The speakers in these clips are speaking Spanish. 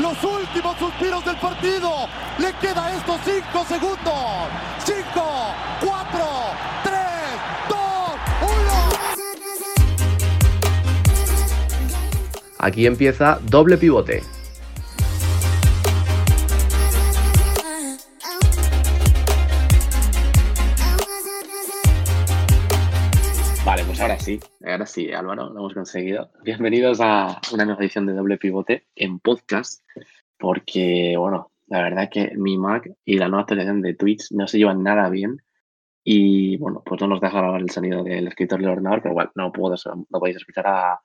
los últimos suspiros del partido. Le queda estos 5 segundos. 5, 4, 3, 2, 1. Aquí empieza doble pivote. Sí, ahora sí, Álvaro, lo hemos conseguido. Bienvenidos a una nueva edición de Doble Pivote en podcast, porque, bueno, la verdad que mi Mac y la nueva actualización de Twitch no se llevan nada bien y, bueno, pues no nos deja grabar el sonido del escritor del ordenador, pero igual no, puedo, no podéis escuchar a,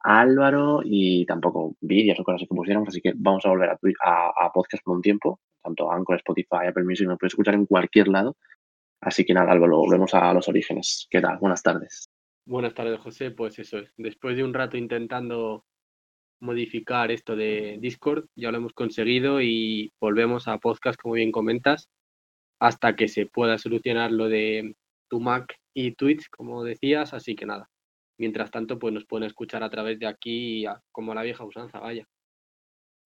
Álvaro y tampoco vídeos o cosas que pusiéramos, así que vamos a volver a, podcast por un tiempo, tanto Anchor, Spotify, Apple Music, me puedes escuchar en cualquier lado Así que nada, Álvaro, volvemos a los orígenes. ¿Qué tal? Buenas tardes. Buenas tardes, José. Pues eso es. Después de un rato intentando modificar esto de Discord, ya lo hemos conseguido y volvemos a podcast, como bien comentas, hasta que se pueda solucionar lo de tu Mac y Twitch, como decías. Así que nada. Mientras tanto, pues nos pueden escuchar a través de aquí, como la vieja usanza, vaya.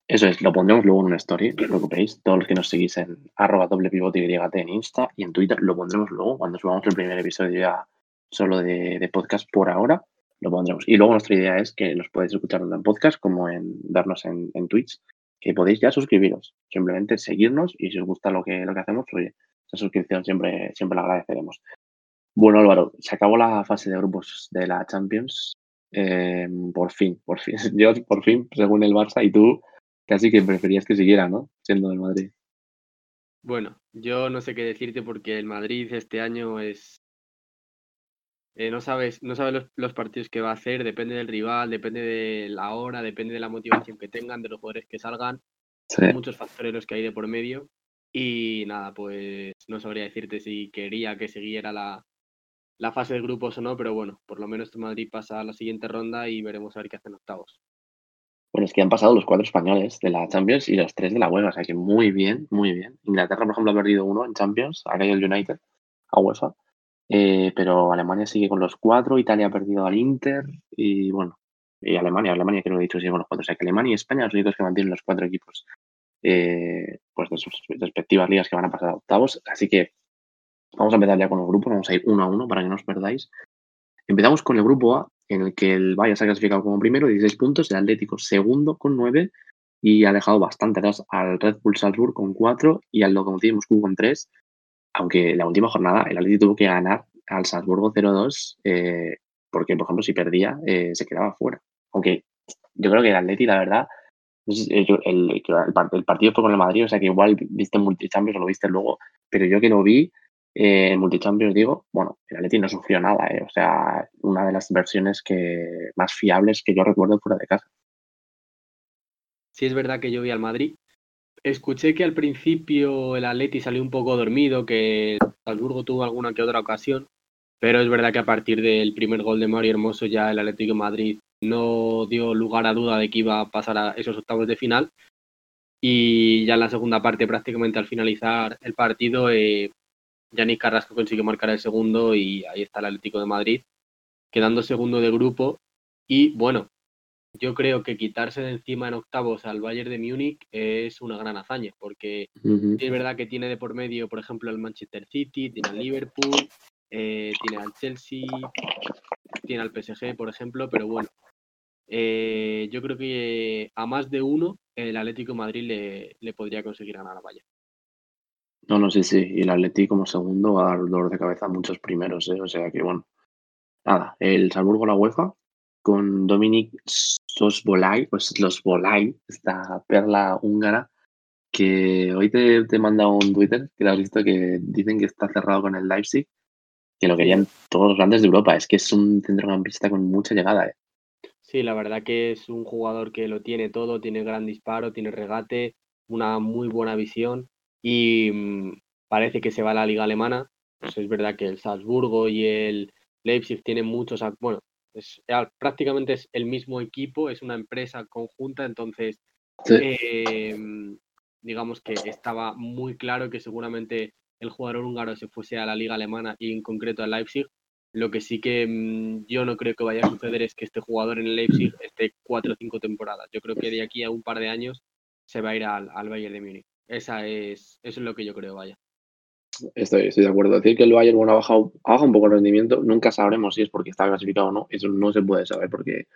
Eso es, lo pondremos luego en una story, no os preocupéis. Todos los que nos seguís en arroba doble en Insta y en Twitter lo pondremos luego cuando subamos el primer episodio ya solo de, podcast por ahora. Lo pondremos. Y luego nuestra idea es que los podéis escuchar tanto en podcast como en vernos en, Twitch. Que podéis ya suscribiros. Simplemente seguirnos y si os gusta lo que, lo que hacemos, oye, esa suscripción siempre, siempre la agradeceremos. Bueno, Álvaro, se acabó la fase de grupos de la Champions. Eh, por fin, por fin. Yo, por fin, según el Barça, y tú, Casi que preferías que siguiera, ¿no? Siendo del Madrid. Bueno, yo no sé qué decirte porque el Madrid este año es. Eh, no sabes, no sabes los, partidos que va a hacer, depende del rival, depende de la hora, depende de la motivación que tengan, de los jugadores que salgan. muchos factores los que hay de por medio. Y nada, pues no sabría decirte si quería que siguiera la, la fase de grupos o no, pero bueno, por lo menos Madrid pasa a la siguiente ronda y veremos a ver qué hacen octavos. Bueno, es que han pasado los cuatro españoles de la Champions y los tres de la UEFA, o sea que muy bien, muy bien. Inglaterra, por ejemplo, ha perdido uno en Champions, ha caído el United a UEFA, eh, pero Alemania sigue con los cuatro, Italia ha perdido al Inter y bueno, y Alemania, Alemania que he dicho sigue con los cuatro, o sea que Alemania y España los únicos que mantienen los cuatro equipos eh, pues de sus respectivas ligas que van a pasar a octavos, así que vamos a empezar ya con los grupos, vamos a ir uno a uno para que no os perdáis. Empezamos con el grupo A, en el que el Bayern se ha clasificado como primero, 16 puntos, el Atlético segundo con 9 y ha dejado bastante atrás al Red Bull Salzburg con 4 y al Lokomotiv Moscú con 3, aunque la última jornada el Atlético tuvo que ganar al Salzburgo 0-2 eh, porque, por ejemplo, si perdía eh, se quedaba fuera. Aunque yo creo que el Atlético, la verdad, el, el, el, partido fue con el Madrid, o sea que igual viste Multichampions o lo viste luego, pero yo que lo vi, eh, en Multichampions digo, bueno, el Atleti no sufrió nada, eh, o sea, una de las versiones que más fiables que yo recuerdo fuera de casa. Sí, es verdad que yo vi al Madrid. Escuché que al principio el Atleti salió un poco dormido, que Salzburgo tuvo alguna que otra ocasión, pero es verdad que a partir del primer gol de Mario Hermoso ya el Atlético de Madrid no dio lugar a duda de que iba a pasar a esos octavos de final. Y ya en la segunda parte, prácticamente al finalizar el partido, eh, Carrasco consigue marcar el segundo y ahí está el Atlético de Madrid, quedando segundo de grupo. Y bueno, yo creo que quitarse de encima en octavos al Bayern de Múnich es una gran hazaña, porque es verdad que tiene de por medio, por ejemplo, el Manchester City, tiene al Liverpool, eh, tiene al Chelsea, tiene al PSG, por ejemplo, pero bueno, eh, yo creo que a más de uno el Atlético de Madrid le, le podría conseguir ganar a Bayern. No, no, sí, sí. Y el Atleti como segundo va a dar dolor de cabeza a muchos primeros, ¿eh? O sea que bueno. Nada, el Salzburgo la UEFA con Dominic Sosbolay, pues los Bolay, esta perla húngara, que hoy te, te he mandado un Twitter que lo has visto que dicen que está cerrado con el Leipzig, que lo querían todos los grandes de Europa. Es que es un centrocampista con mucha llegada, ¿eh? Sí, la verdad que es un jugador que lo tiene todo, tiene gran disparo, tiene regate, una muy buena visión y mm, parece que se va a la liga alemana. Pues es verdad que el Salzburgo y el Leipzig tienen muchos, bueno, es, prácticamente es el mismo equipo, es una empresa conjunta, entonces em, digamos que estaba muy claro que seguramente el jugador húngaro se fuese a la liga alemana y en concreto al Leipzig. Lo que sí que mm, yo no creo que vaya a suceder es que este jugador en el Leipzig esté cuatro o cinco temporadas. Yo creo que de aquí a un par de años se va a ir al, al Bayern de Múnich. Esa es, eso es lo que yo creo, vaya. Estoy, de acuerdo. Decir que el Bayern bueno, ha, bajado, un poco el rendimiento, nunca sabremos si es porque está clasificado o no. Eso no se puede saber porque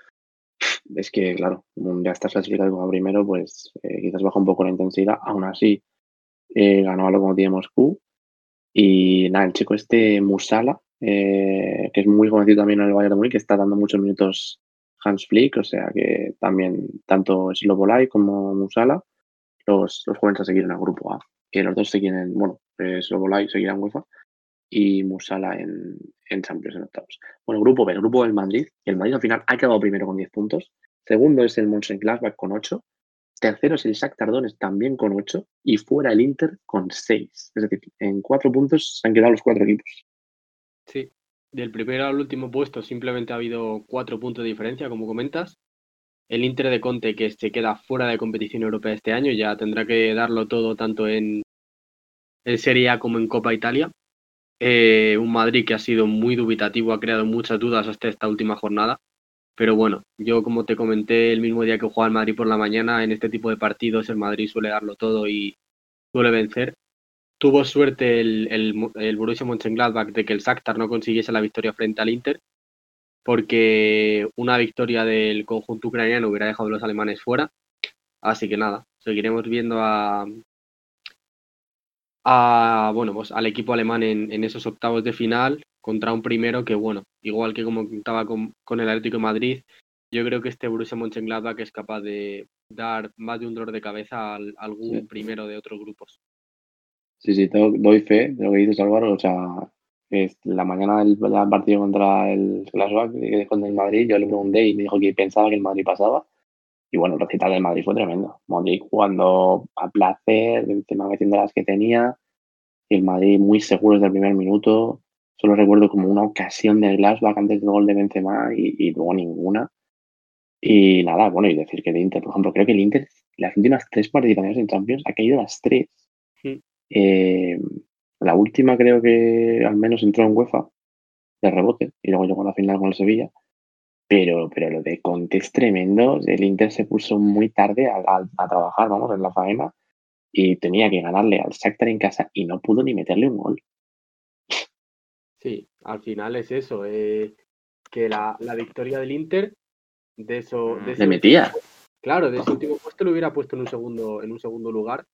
es que, claro, ya estás clasificado como primero, pues eh, quizás baja un poco la intensidad. Aún así, eh, ganó algo como tiene Moscú. Y nada, el chico este Musala, eh, que es muy jovencito también en el Bayern de Múnich, que está dando muchos minutos Hans Flick, o sea que también tanto Slobolai como Musala, los, los jóvenes a seguir en el grupo A, que los dos seguirán, en, bueno, Slobolai seguirá en UEFA y Musala en, en Champions en octavos. Bueno, grupo B, el grupo del Madrid, y el Madrid al final ha quedado primero con 10 puntos, segundo es el Mönchengladbach con 8, tercero es el Shakhtar Donetsk también con 8 y fuera el Inter con 6. Es decir, en 4 puntos se han quedado los cuatro equipos. Sí, del primero al último puesto simplemente ha habido cuatro puntos de diferencia, como comentas. El Inter de Conte, que se queda fuera de competición europea este año, ya tendrá que darlo todo tanto en, en Serie A como en Copa Italia. Eh, un Madrid que ha sido muy dubitativo, ha creado muchas dudas hasta esta última jornada. Pero bueno, yo como te comenté el mismo día que jugaba el Madrid por la mañana, en este tipo de partidos el Madrid suele darlo todo y suele vencer. Tuvo suerte el, el, el Borussia Mönchengladbach de que el Shakhtar no consiguiese la victoria frente al Inter, porque una victoria del conjunto ucraniano hubiera dejado a los alemanes fuera. Así que nada, seguiremos viendo a, a bueno, pues al equipo alemán en, en, esos octavos de final contra un primero que, bueno, igual que como contaba con, con el Atlético de Madrid, yo creo que este Borussia Mönchengladbach es capaz de dar más de un dolor de cabeza a algún sí. primero de otros grupos. Sí, sí, doy fe de lo que dices Álvaro, o sea, es la mañana del, del partido contra el Glasgow, contra el Madrid, yo le pregunté y me dijo que pensaba que el Madrid pasaba y bueno, el recital del Madrid fue tremendo. Madrid jugando a placer, encima metiendo las que tenía. Y el Madrid muy seguro desde el primer minuto. Solo recuerdo como una ocasión del Glasgow antes del gol de Benzema y, y, luego ninguna. Y nada, bueno, y decir que el Inter, por ejemplo, creo que el Inter, las últimas tres participaciones en Champions, ha caído las tres. Sí. Eh, la última creo que al menos entró en UEFA de rebote y luego llegó a la final con el Sevilla. Pero, pero lo de Conte es tremendo. El Inter se puso muy tarde a, a, a, trabajar, vamos, en la faena y tenía que ganarle al Shakhtar en casa y no pudo ni meterle un gol. Sí, al final es eso, eh, que la, la, victoria del Inter de eso... De Le metía. Último, claro, de ese último puesto lo hubiera puesto en un segundo, en un segundo lugar.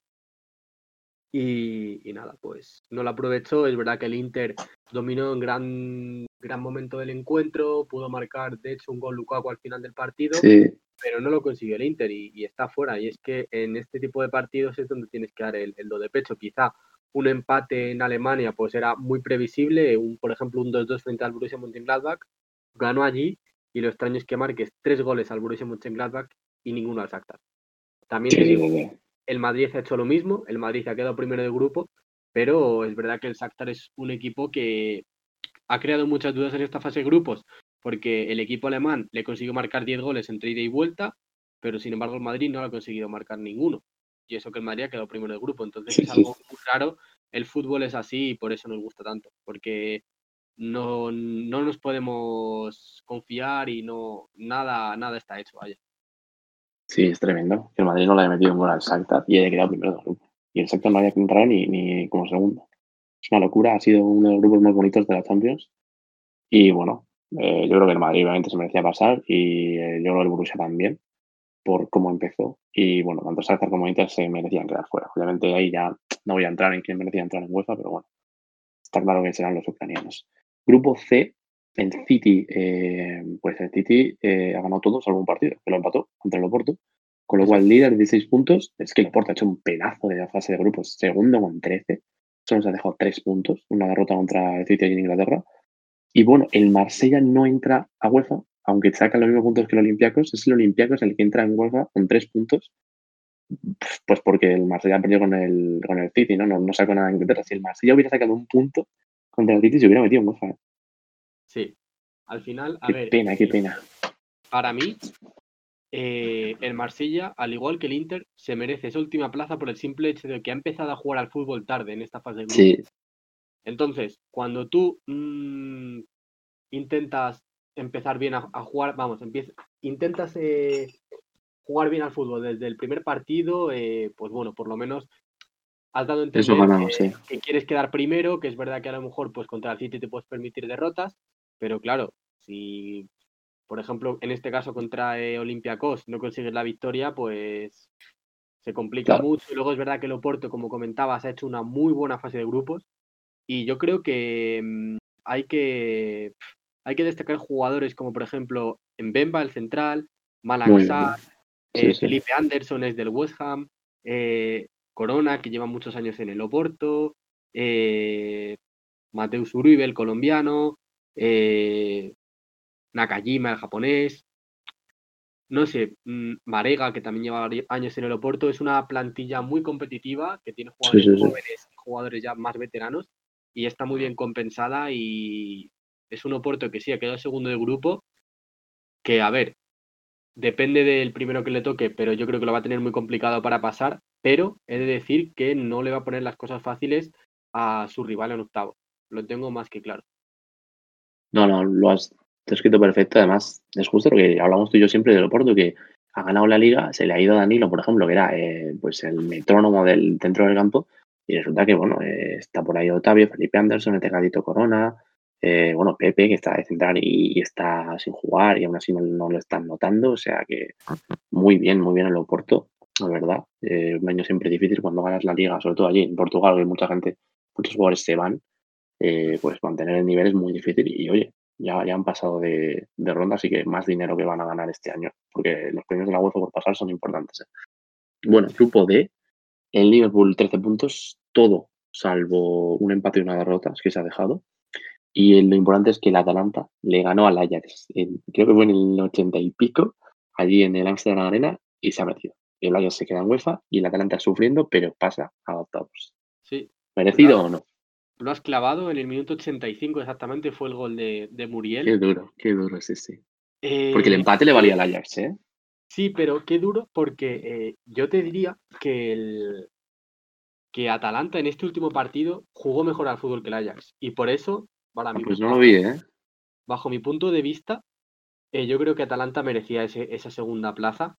Y, y, nada, pues no lo aprovechó. Es verdad que el Inter dominó en gran, gran momento del encuentro, pudo marcar de hecho un gol Lukaku al final del partido, sí. pero no lo consiguió el Inter y, y, está fuera. Y es que en este tipo de partidos es donde tienes que dar el, el do de pecho. Quizá un empate en Alemania pues era muy previsible, un, por ejemplo un 2-2 frente al Borussia Mönchengladbach, ganó allí y lo extraño es que marques tres goles al Borussia Mönchengladbach y ninguno al Shakhtar. También sí, digo, sí, el Madrid ha hecho lo mismo, el Madrid ha quedado primero de grupo, pero es verdad que el Shakhtar es un equipo que ha creado muchas dudas en esta fase de grupos, porque el equipo alemán le consiguió marcar 10 goles entre ida y vuelta, pero sin embargo el Madrid no ha conseguido marcar ninguno. Y eso que el Madrid ha quedado primero de grupo. Entonces sí, es algo muy raro. El fútbol es así y por eso nos gusta tanto, porque no, no nos podemos confiar y no nada, nada está hecho, vaya. Sí, es tremendo. Que el Madrid no le haya metido un gol al Shakhtar y haya quedado primero del grupo. Y el Shakhtar no haya entrado ni, ni como segundo. Es una locura. Ha sido uno de los grupos más bonitos de la Champions. Y bueno, eh, yo creo que el Madrid obviamente se merecía pasar y eh, yo creo que el Borussia también por cómo empezó. Y bueno, tanto como Inter se merecían quedar fuera. Obviamente ahí ya no voy a entrar en quién merecía entrar en UEFA, pero bueno, está claro que serán los ucranianos. Grupo C, el City, eh, pues el City ha ganado todo salvo un partido, que lo empató contra el Oporto. Con lo cual, líder de 16 puntos, es que el Oporto ha hecho un pedazo de la fase de grupos, segundo con 13, solo se ha dejado 3 puntos, una derrota contra el City en Inglaterra. Y bueno, el Marsella no entra a UEFA, aunque saca los mismos puntos que el Olympiacos, es el Olympiacos el que entra en UEFA con 3 puntos, pues porque el Marsella ha perdido con el, con el City, ¿no? ¿no? No sacó nada en Inglaterra. Si el Marsella hubiera sacado un punto contra el City, se hubiera metido en UEFA. Sí, al final, a qué ver. pena, qué pena. Para mí, eh, el Marsella, al igual que el Inter, se merece esa última plaza por el simple hecho de que ha empezado a jugar al fútbol tarde en esta fase de grupo. Sí. Entonces, cuando tú mmm, intentas empezar bien a, a, jugar, vamos, empieza, intentas eh, jugar bien al fútbol desde el primer partido, eh, pues bueno, por lo menos has dado a entender ganamos, que, sí. que quieres quedar primero, que es verdad que a lo mejor pues contra el City te puedes permitir derrotas, pero claro, si por ejemplo en este caso contra eh, Olympiacos no consigues la victoria, pues se complica Claro. mucho. Y luego es verdad que el Oporto, como comentabas, ha hecho una muy buena fase de grupos y yo creo que mm, hay que hay que destacar jugadores como por ejemplo Mbemba, el central, Sí, eh, sí. Felipe Anderson es del West Ham, eh, Corona, que lleva muchos años en el Oporto, eh, Mateus Uribe, el colombiano, eh, Nakajima, el japonés, no sé, mm, Marega, que también lleva años en el Oporto, es una plantilla muy competitiva, que tiene jugadores sí, sí. jóvenes jugadores ya más veteranos, y está muy bien compensada y es un Oporto que sí, ha quedado segundo de grupo, que a ver, depende del primero que le toque, pero yo creo que lo va a tener muy complicado para pasar, pero he de decir que no le va a poner las cosas fáciles a su rival en octavo. Lo tengo más que claro. No, no, lo has descrito perfecto. Además, es justo lo que hablamos tú y yo siempre del Oporto, que ha ganado la liga, se le ha ido a Danilo, por ejemplo, que era eh, pues el metrónomo del centro del campo, y resulta que, bueno, eh, está por ahí Otavio, Felipe Anderson, el Tecadito Corona, eh, bueno, Pepe, que está de central y, está sin jugar, y aún así no, no lo están notando, o sea que muy bien, muy bien el Oporto, la verdad. Un año siempre difícil cuando ganas la liga, sobre todo allí en Portugal, que mucha gente, muchos jugadores se van, pues mantener el nivel es muy difícil y, oye, ya, ya han pasado de, de ronda, así que más dinero que van a ganar este año, porque los premios de la UEFA por pasar son importantes. ¿eh? Bueno, grupo D, el Liverpool 13 puntos, todo salvo un empate y una derrota, es que se ha dejado. Y lo importante es que el Atalanta le ganó al Ajax, en- creo que fue en el 80 y pico, allí en el Amsterdam Arena, y se ha metido. El Ajax se queda en UEFA y el Atalanta sufriendo, pero pasa a octavos. Sí, ¿Merecido Claro. o no? Lo has clavado en el minuto 85 exactamente, fue el gol de, de Muriel. Qué duro, qué duro, sí, sí. Porque el Eh, empate le valía al Ajax, ¿eh? Sí, pero qué duro porque eh, yo te diría que el que Atalanta en este último partido jugó mejor al fútbol que el Ajax y por eso para Ah, mí pues no lo vi, ¿eh? bajo mi punto de vista eh, yo creo que Atalanta merecía ese- esa segunda plaza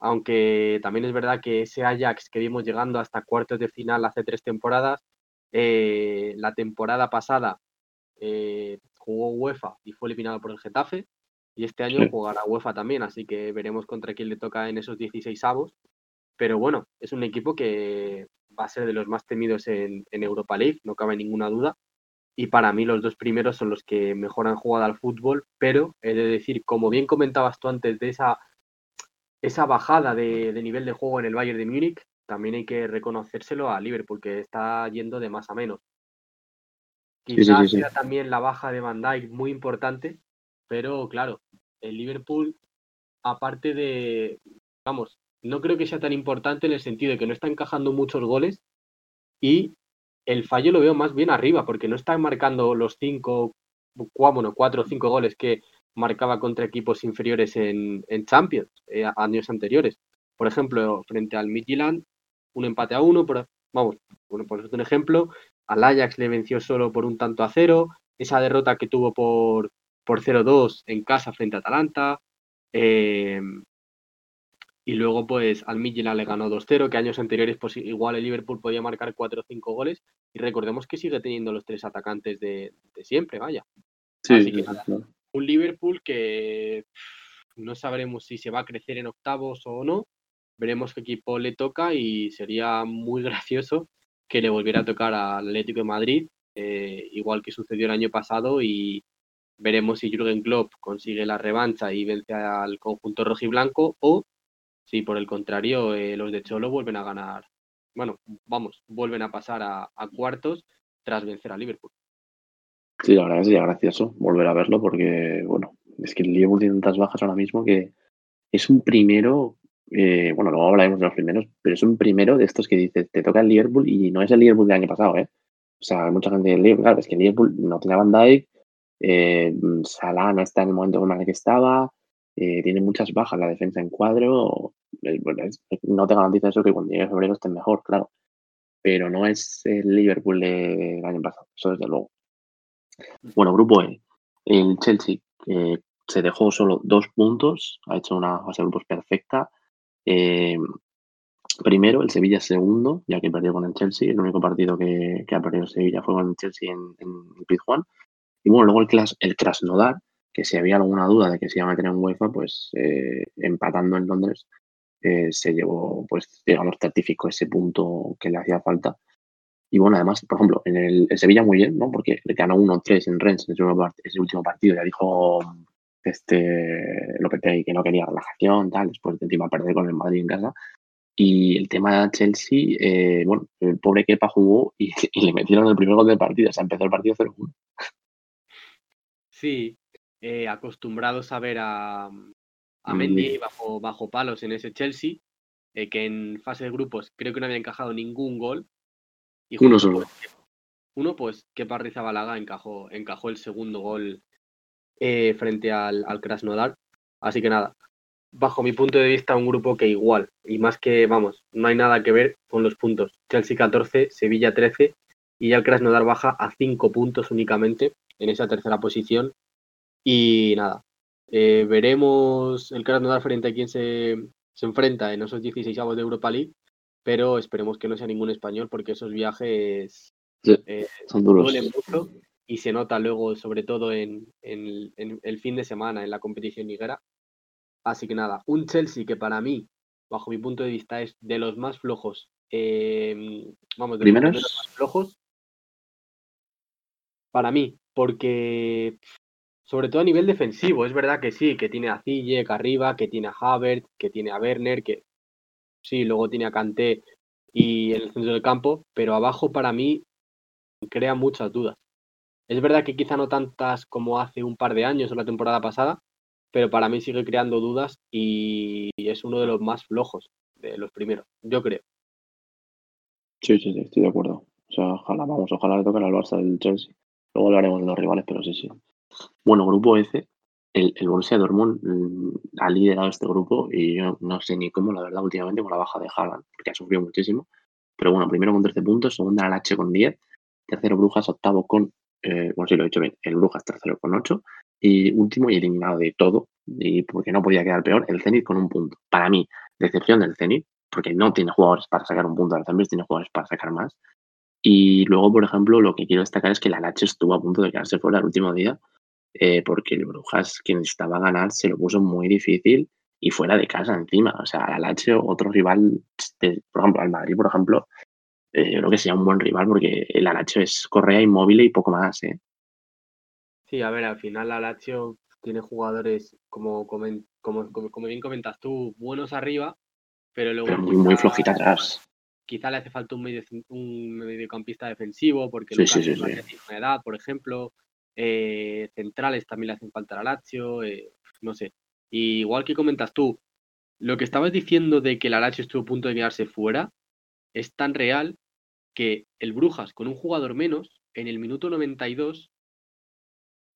aunque también es verdad que ese Ajax que vimos llegando hasta cuartos de final hace tres temporadas eh, la temporada pasada eh, jugó UEFA y fue eliminado por el Getafe y este año Sí. jugará UEFA también, así que veremos contra quién le toca en esos 16 avos. Pero bueno, es un equipo que va a ser de los más temidos en, en Europa League, no cabe ninguna duda. Y para mí los dos primeros son los que mejor han jugado al fútbol, pero he de decir, como bien comentabas tú antes de esa, esa bajada de, de nivel de juego en el Bayern de Múnich, también hay que reconocérselo a Liverpool, que está yendo de más a menos. Quizás sí, sí. sea también la baja de Van Dijk muy importante, pero claro, el Liverpool, aparte de, vamos, no creo que sea tan importante en el sentido de que no está encajando muchos goles y el fallo lo veo más bien arriba, porque no está marcando los cinco, bueno, cuatro o cinco goles que marcaba contra equipos inferiores en, en Champions eh, años anteriores. Por ejemplo, frente al Midtjylland, un empate a uno, vamos, bueno, por un ejemplo, al Ajax le venció solo por un tanto a cero, esa derrota que tuvo por, por 0-2 en casa frente a Atalanta, eh, y luego pues al Midtjylland le ganó 2-0, que años anteriores pues igual el Liverpool podía marcar 4 o 5 goles, y recordemos que sigue teniendo los tres atacantes de, de siempre, vaya. Sí, Así sí, que nada. Un Liverpool que no sabremos si se va a crecer en octavos o no, veremos qué equipo le toca y sería muy gracioso que le volviera a tocar al Atlético de Madrid, eh, igual que sucedió el año pasado y veremos si Jürgen Klopp consigue la revancha y vence al conjunto rojiblanco o si por el contrario eh, los de Cholo vuelven a ganar, bueno, vamos, vuelven a pasar a, cuartos tras vencer a Liverpool. Sí, la verdad que sería gracioso volver a verlo porque, bueno, es que el Liverpool tiene tantas bajas ahora mismo que es un primero, eh, bueno, luego hablaremos de los primeros, pero es un primero de estos que dices, te toca el Liverpool y no es el Liverpool del año pasado, ¿eh? O sea, hay mucha gente del Liverpool, claro, es que el Liverpool no tiene a Van Dijk, eh, Salah no está en el momento en el que estaba, eh, tiene muchas bajas la defensa en cuadro, no te garantiza eso que cuando llegue febrero estén mejor, claro, pero no es el Liverpool del año pasado, eso desde luego. Bueno, grupo E. El Chelsea se dejó solo dos puntos, ha hecho una fase de grupos perfecta. Eh, primero, el Sevilla segundo, ya que perdió con el Chelsea. El único partido que, ha perdido el Sevilla fue con el Chelsea en, en el Pizjuán. Y bueno, luego el, Kras, el Krasnodar, que si había alguna duda de que se iban a tener un UEFA, pues eh, empatando en Londres, eh, se llevó, pues, digamos, certificó ese punto que le hacía falta. Y bueno, además, por ejemplo, en el, Sevilla muy bien, ¿no? Porque le ganó 1-3 en Rennes en ese, último partido. Ya dijo este Lopetegui que no quería relajación, tal, después de encima perder con el Madrid en casa. Y el tema de Chelsea, eh, bueno, el pobre Kepa jugó y, le metieron el primer gol del partido. O sea, empezó el partido 0-1. Sí, eh, acostumbrados a ver a, a Mendy bajo, bajo palos en ese Chelsea, eh, que en fase de grupos creo que no había encajado ningún gol. Y uno solo. Uno, pues, que Rizabalaga encajó, encajó el segundo gol eh, frente al, al Krasnodar. Así que nada, bajo mi punto de vista, un grupo que igual, y más que, vamos, no hay nada que ver con los puntos. Chelsea 14, Sevilla 13, y ya el Krasnodar baja a 5 puntos únicamente en esa tercera posición. Y nada, eh, veremos el Krasnodar frente a quien se, se enfrenta en esos 16 avos de Europa League, pero esperemos que no sea ningún español porque esos viajes eh, son duros. duelen mucho y se nota luego, sobre todo en, en, el fin de semana en la competición liguera. Así que nada, un Chelsea que para mí, bajo mi punto de vista, es de los más flojos. Eh, vamos, de los más flojos. Para mí, porque sobre todo a nivel defensivo, es verdad que sí, que tiene a Ziyech arriba, que tiene a Havertz, que tiene a Werner, que sí, luego tiene a Kanté y en el centro del campo, pero abajo para mí crea muchas dudas. Es verdad que quizá no tantas como hace un par de años o la temporada pasada, pero para mí sigue creando dudas y es uno de los más flojos de los primeros, yo creo. Sí, sí, sí, estoy de acuerdo. O sea, ojalá, vamos, ojalá le toque al Barça del Chelsea. Luego hablaremos de los rivales, pero sí, sí. Bueno, grupo F, el, el Borussia Dortmund mm, ha liderado este grupo y yo no sé ni cómo, la verdad, últimamente con la baja de Haaland, porque ha sufrido muchísimo. Pero bueno, primero con 13 puntos, segundo el H con 10, tercero Brujas, octavo con, eh, bueno, lo he dicho bien, el Brujas tercero con 8 y último y eliminado de todo, y porque no podía quedar peor, el Zenit con un punto. Para mí, decepción del Zenit, porque no tiene jugadores para sacar un punto Zenit, tiene jugadores para sacar más. Y luego, por ejemplo, lo que quiero destacar es que la Lache estuvo a punto de quedarse fuera el último día, eh, porque el Brujas, que necesitaba ganar, se lo puso muy difícil y fuera de casa encima. O sea, la Lache, otro rival, por ejemplo, al Madrid, por ejemplo, eh, yo creo que sería un buen rival porque el Alacho es Correa inmóvil y poco más. ¿eh? Sí, a ver, al final la Lazio tiene jugadores, como, como, como, bien comentas tú, buenos arriba, pero luego... muy, muy flojita atrás quizá le hace falta un, medio, un mediocampista defensivo, porque sí, sí, sí, una edad, por ejemplo. Eh, centrales también le hacen falta a Lazio, eh, no sé. igual que comentas tú, lo que estabas diciendo de que la Lazio estuvo a punto de quedarse fuera es tan real que el Brujas, con un jugador menos, en el minuto 92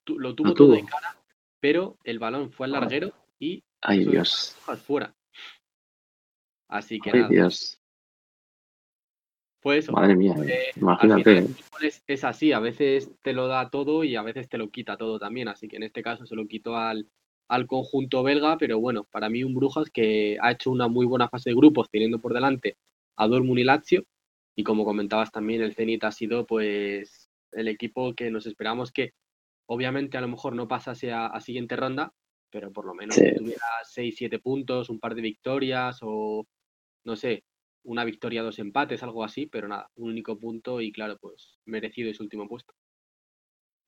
lo tuvo, todo en cara, pero el balón fue al larguero y Ay, Dios. fuera. Así que Ay, Dios. Pues Madre mía, imagínate. Es, así, a veces te lo da todo y a veces te lo quita todo también. Así que en este caso se lo quitó al, al conjunto belga, pero bueno, para mí un Brujas que ha hecho una muy buena fase de grupos, teniendo por delante a Dortmund y Lazio. Y como comentabas también, el Zenit ha sido pues el equipo que nos esperamos que obviamente a lo mejor no pasase a, siguiente ronda, pero por lo menos tuviera 6-7 puntos, un par de victorias o no sé, una victoria, dos empates, algo así, pero nada, un único punto y claro, pues merecido ese último puesto.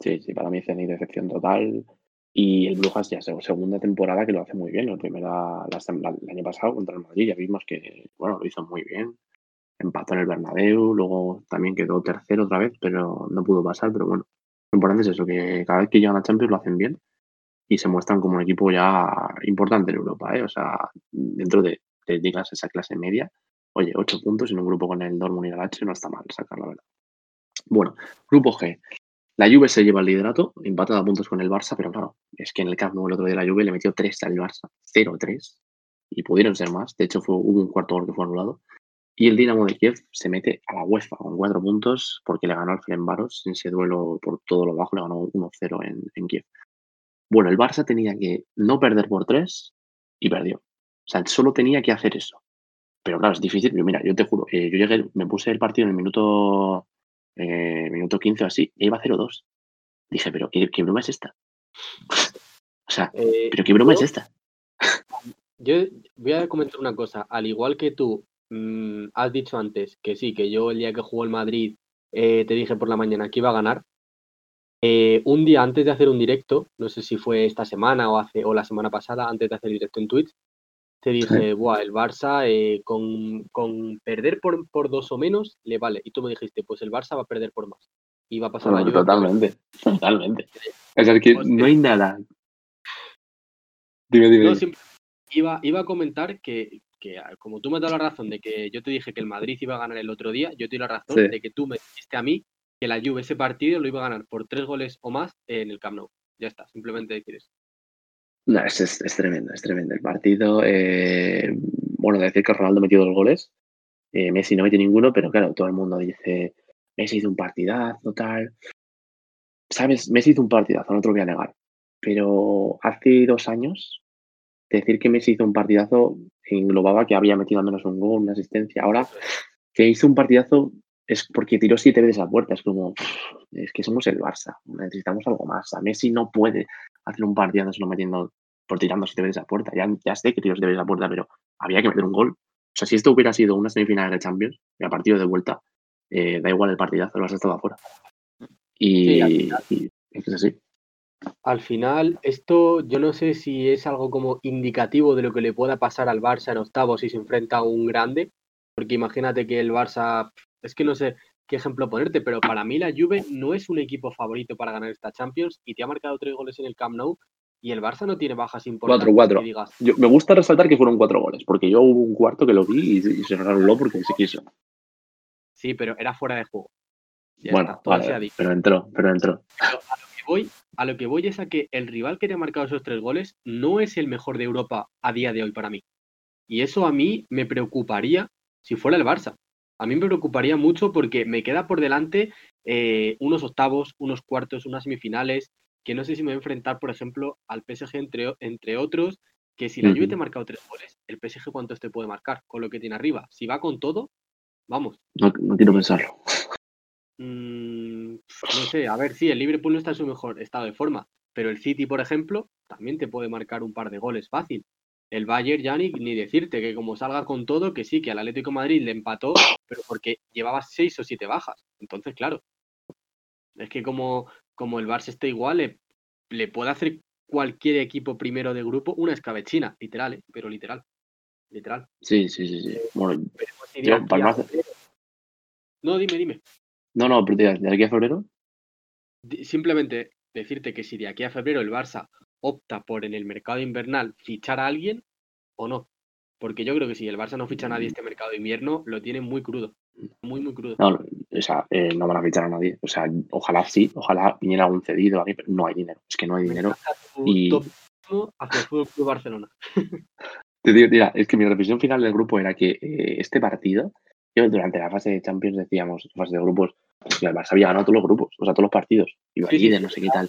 Sí, sí, para mí Zenit decepción total. Y el Brujas ya segunda temporada que lo hace muy bien. La primera, el año pasado contra el Madrid ya vimos que, bueno, lo hizo muy bien. Empató en el Bernabéu, luego también quedó tercero otra vez, pero no pudo pasar. Pero bueno, lo importante es eso, que cada vez que llegan a Champions lo hacen bien y se muestran como un equipo ya importante en Europa, ¿eh? O sea, dentro de, de digas esa clase media, Oye, ocho puntos en un grupo con el Dortmund y el H no está mal sacar, la verdad. Bueno, grupo G. La Juve se lleva el liderato, empatada a puntos con el Barça, pero claro, es que en el Camp Nou el otro día la Juve le metió 3 al Barça, 0-3, y pudieron ser más. De hecho, fue, hubo un cuarto gol que fue anulado. Y el Dinamo de Kiev se mete a la UEFA con cuatro puntos porque le ganó al Ferenbaros en ese duelo por todo lo bajo, le ganó 1-0 en, en Kiev. Bueno, el Barça tenía que no perder por 3 y perdió. O sea, solo tenía que hacer eso. Pero claro, es difícil. Pero mira, yo te juro, eh, yo llegué, me puse el partido en el minuto, eh, minuto 15 o así, e iba 0-2. Dije, pero ¿qué, qué broma es esta? o sea, Eh, ¿pero qué broma yo- es esta? Yo voy a comentar una cosa. Al igual que tú mm, has dicho antes que sí, que yo el día que jugó el Madrid eh, te dije por la mañana que iba a ganar. un día antes de hacer un directo, no sé si fue esta semana o hace o la semana pasada, antes de hacer directo en Twitch, te dije, Buah, el Barça eh, con, con perder por, por dos o menos le vale. Y tú me dijiste, pues el Barça va a perder por más. Y va a pasar la Juve por totalmente, totalmente. O sea, que no hay nada. Dime, dime. No, iba, iba a comentar que, que, ah, como tú me has dado la razón de que yo te dije que el Madrid iba a ganar el otro día, yo te doy la razón Sí. de que tú me dijiste a mí que la Juve ese partido lo iba a ganar por tres goles o más en el Camp Nou. Ya está, simplemente decir eso. No, es, es, es tremendo, es tremendo. El partido, eh, bueno, decir que Ronaldo metió dos goles, eh, Messi no metió ninguno, pero claro, todo el mundo dice, Messi hizo un partidazo, tal. ¿Sabes? Messi hizo un partidazo, no te lo voy a negar. Pero hace dos años, decir que Messi hizo un partidazo englobaba que había metido al menos un gol, una asistencia. Ahora, que hizo un partidazo es porque tiró siete veces a puerta. Es como, es que somos el Barça, necesitamos algo más. A Messi no puede hacer un partidazo solo metiendo, por tirando siete veces a puerta. Ya, ya sé que tiró siete veces a puerta, pero había que meter un gol. O sea, si esto hubiera sido una semifinal de Champions, y a partido de vuelta, eh, da igual el partidazo, el Barça estaba afuera. Y, Sí, y es así. Al final, esto yo no sé si es algo como indicativo de lo que le pueda pasar al Barça en octavos si se enfrenta a un grande, porque imagínate que el Barça, es que no sé qué ejemplo ponerte, pero para mí la Juve no es un equipo favorito para ganar esta Champions y te ha marcado tres goles en el Camp Nou y el Barça no tiene bajas importantes. cuatro. que digas, Yo, me gusta resaltar que fueron cuatro goles, porque yo hubo un cuarto que lo vi y, y se anuló porque se quiso. sí, pero era fuera de juego. Ya bueno, vale, ha dicho. pero entró, pero entró. que voy, a lo que voy es a que el rival que te ha marcado esos tres goles no es el mejor de Europa a día de hoy para mí. Y eso a mí me preocuparía si fuera el Barça. A mí me preocuparía mucho porque me queda por delante eh, unos octavos, unos cuartos, unas semifinales, que no sé si me voy a enfrentar, por ejemplo, al PSG entre, entre otros, que si la Juve Ujú. te ha marcado tres goles, el PSG cuántos te puede marcar con lo que tiene arriba. Si va con todo, vamos. No, no quiero pensarlo. Mm, no sé, a ver, sí, el Liverpool no está en su mejor estado de forma, pero el City, por ejemplo, también te puede marcar un par de goles fácil. El Bayern, ya ni, ni decirte que como salga con todo, que sí, que al Atlético de Madrid le empató, pero porque llevaba seis o siete bajas. Entonces, claro, es que como, como el Barça esté igual, le, le puede hacer cualquier equipo primero de grupo una escabechina, literal, ¿eh? pero literal, literal. Sí, sí, sí, sí. Bueno, Yo, para a no dime, dime. no, no, pero de aquí a febrero, simplemente decirte que si de aquí a febrero el Barça opta por en el mercado invernal fichar a alguien o no. Porque yo creo que si el Barça no ficha a nadie este mercado de invierno, lo tiene muy crudo. Muy, muy crudo. no, o sea, eh, no van a fichar a nadie. O sea, ojalá sí, ojalá viniera algún cedido, aquí, pero no hay dinero. Es que no hay dinero. y- topismo hacia el Fútbol Club Barcelona. Te digo, mira, es que mi reflexión final del grupo era que eh, este partido, yo durante la fase de Champions decíamos, fase de grupos, el Barça había ganado todos los grupos, o sea, todos los partidos, iba Sí, sí, no sé qué tal.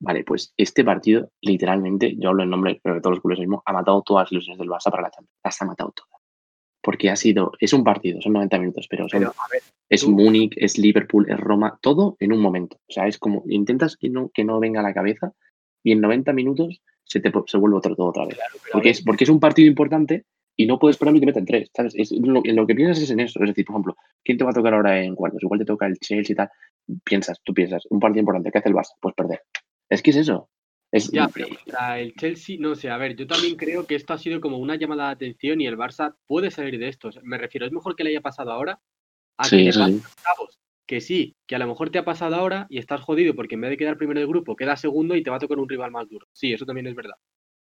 Vale, pues este partido, literalmente, yo hablo en nombre creo, de todos los mismo, ha matado todas las ilusiones del Barça para la Champions. Las ha matado todas. Porque ha sido, es un partido, son 90 minutos, pero, son- Pero, a ver, es tú- Múnich, es Liverpool, es Roma, todo en un momento. O sea, es como, intentas que no, que no venga a la cabeza y en 90 minutos se, te, se vuelve otro todo otra vez. claro, Porque es, porque es un partido importante y no puedes esperar y te meten tres, ¿sabes? Es lo, lo que piensas es en eso. Es decir, por ejemplo, ¿quién te va a tocar ahora en cuartos? Igual te toca el Chelsea y tal. Piensas, tú piensas, un partido importante, ¿qué hace el Barça? Pues perder. Es que es eso. Es, Ya, pero contra el Chelsea, no sé, a ver, yo también creo que esto ha sido como una llamada de atención y el Barça puede salir de esto. Me refiero, es mejor que le haya pasado ahora a Sí, que le eso pase sí. Que sí, que a lo mejor te ha pasado ahora y estás jodido porque en vez de quedar primero de grupo, queda segundo y te va a tocar un rival más duro. Sí, eso también es verdad.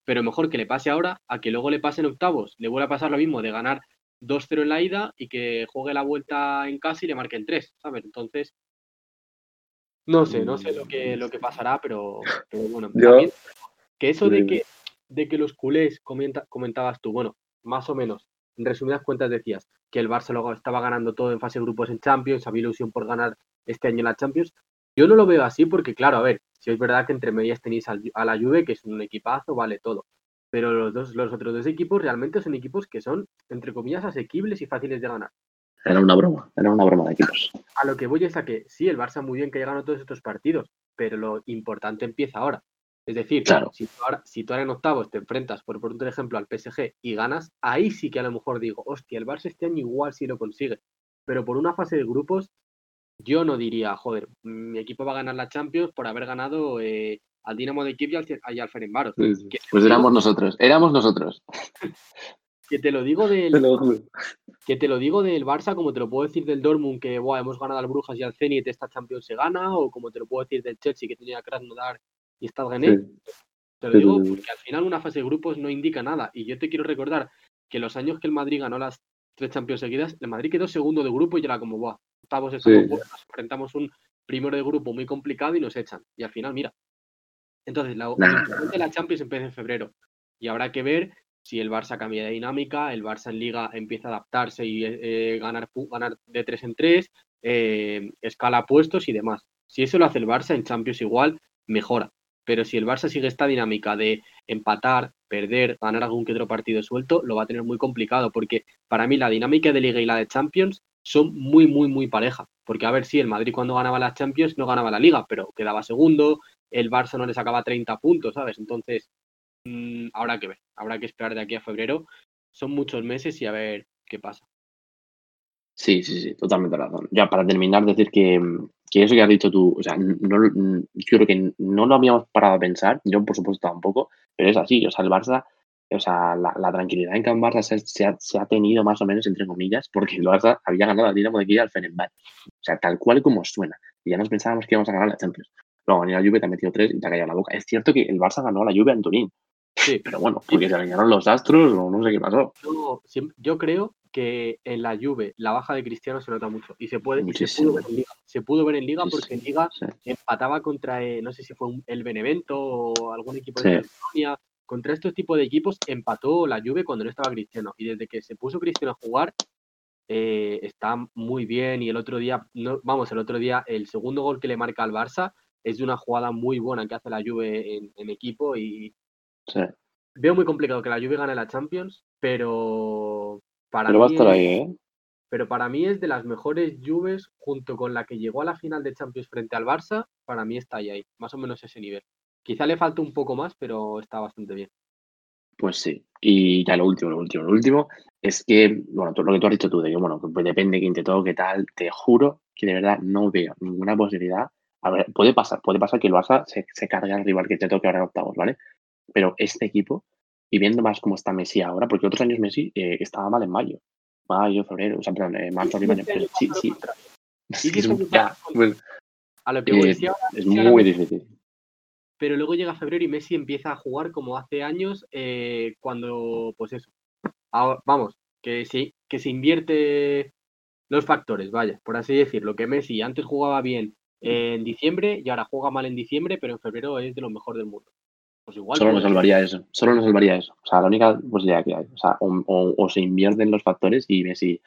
Pero mejor que le pase ahora a que luego le pase en octavos. Le vuelva a pasar lo mismo de ganar 2-0 en la ida y que juegue la vuelta en casa y le marquen 3, ¿sabes? Entonces, no sé, no sé lo que, lo que pasará, pero, pero bueno. Yo- también que eso de que, de que los culés, comenta- comentabas tú, bueno, más o menos, en resumidas cuentas decías que el Barça luego estaba ganando todo en fase de grupos en Champions, había ilusión por ganar este año la Champions. Yo no lo veo así porque, claro, a ver, si es verdad que entre medias tenéis al- a la Juve, que es un equipazo, vale todo. pero los, dos, los otros dos equipos realmente son equipos que son, entre comillas, asequibles y fáciles de ganar. Era una broma, era una broma de equipos. A lo que voy es a que sí, el Barça muy bien que haya ganado todos estos partidos, pero lo importante empieza ahora. Es decir, Claro. si, tú ahora, si tú ahora en octavos te enfrentas, por poner un ejemplo, al PSG y ganas, ahí sí que a lo mejor digo, hostia, el Barça este año igual sí lo consigue. Pero por una fase de grupos, yo no diría, joder, mi equipo va a ganar la Champions por haber ganado eh, al Dinamo de Kiev y al, y al Ferencváros. Pues éramos nosotros, éramos nosotros. que te lo digo del, Te lo juro. que te lo digo del Barça, como te lo puedo decir del Dortmund, que buah, hemos ganado al Brujas y al Zenit, esta Champions se gana, o como te lo puedo decir del Chelsea, que tenía Krasnodar y está el Gené. Sí. Te lo Sí, digo sí, porque al final una fase de grupos no indica nada. Y yo te quiero recordar que los años que el Madrid ganó las tres Champions seguidas, el Madrid quedó segundo de grupo y era como, buah, estamos buenos, nos enfrentamos un primero de grupo muy complicado y nos echan. Y al final, mira. Entonces, la, Nah. la Champions empieza en febrero. Y habrá que ver si el Barça cambia de dinámica, el Barça en Liga empieza a adaptarse y eh, ganar, pu- ganar de tres en tres, eh, escala puestos y demás. Si eso lo hace el Barça en Champions igual, mejora. Pero si el Barça sigue esta dinámica de empatar, perder, ganar algún que otro partido suelto, lo va a tener muy complicado, porque para mí la dinámica de Liga y la de Champions son muy, muy, muy pareja. Porque a ver si el Madrid cuando ganaba la Champions no ganaba la Liga, pero quedaba segundo, el Barça no le sacaba 30 puntos, ¿sabes? Entonces, mm, habrá que ver, habrá que esperar de aquí a febrero. Son muchos meses y a ver qué pasa. Sí, sí, sí, totalmente razón. Ya para terminar, decir que, que eso que has dicho tú, o sea, no, yo creo que no lo habíamos parado a pensar, yo por supuesto tampoco, pero es así, o sea, el Barça, o sea, la, tranquilidad en Can Barça se, ha, se ha tenido más o menos, entre comillas, porque el Barça había ganado al Dinamo de Kiev al Fenerbahce. O sea, tal cual como suena. Y ya nos pensábamos que íbamos a ganar la Champions. Luego venía la Juve, te ha metido tres y te ha callado la boca. Es cierto que el Barça ganó la Juve en Turín, Sí, pero bueno, porque se alinearon los astros o no sé qué pasó. yo, creo que en la Juve la baja de Cristiano se nota mucho y se puede y se pudo ver en Liga. Se pudo ver en Liga Sí, porque en Liga sí. empataba contra, eh, no sé si fue un- el Benevento o algún equipo de Polonia. Contra estos tipos de equipos empató la Juve cuando no estaba Cristiano. Y desde que se puso Cristiano a jugar, eh, está muy bien. Y el otro día, no, vamos, el otro día, el segundo gol que le marca al Barça es de una jugada muy buena que hace la Juve en, en equipo. Y Sí. veo muy complicado que la Juve gane la Champions, pero para Pero va a mí estar es- ahí, ¿eh? pero para mí es de las mejores Juves junto con la que llegó a la final de Champions frente al Barça, para mí está ahí, ahí, más o menos ese nivel. Quizá le falta un poco más, pero está bastante bien. Pues sí. Y ya lo último, lo último, lo último es que, bueno, tú- lo que tú has dicho tú, de que, bueno, pues depende de quién te toque, tal, te juro que de verdad no veo ninguna posibilidad. A ver, puede pasar, puede pasar que el Barça se, se cargue al rival que te toque ahora en octavos, ¿vale? Pero este equipo, y viendo más cómo está Messi ahora, porque otros años Messi eh, estaba mal en mayo, mayo, febrero, o sea, perdón, eh, marzo, abril, mayo, pero sí, sí. Es Y que es, que un- se ya, A lo que voy, sí, es ahora muy difícil. pero luego llega febrero y Messi empieza a jugar como hace años, eh, cuando, pues eso, ahora- vamos, que sí, que se invierte los factores, vaya, por así decirlo, que Messi antes jugaba bien en diciembre y ahora juega mal en diciembre, pero en febrero es de lo mejor del mundo. Pues igual. Solo nos puede ser. salvaría eso. Solo nos salvaría eso. O sea, la única posibilidad que hay. O sea, o, o- o se invierten los factores y Messi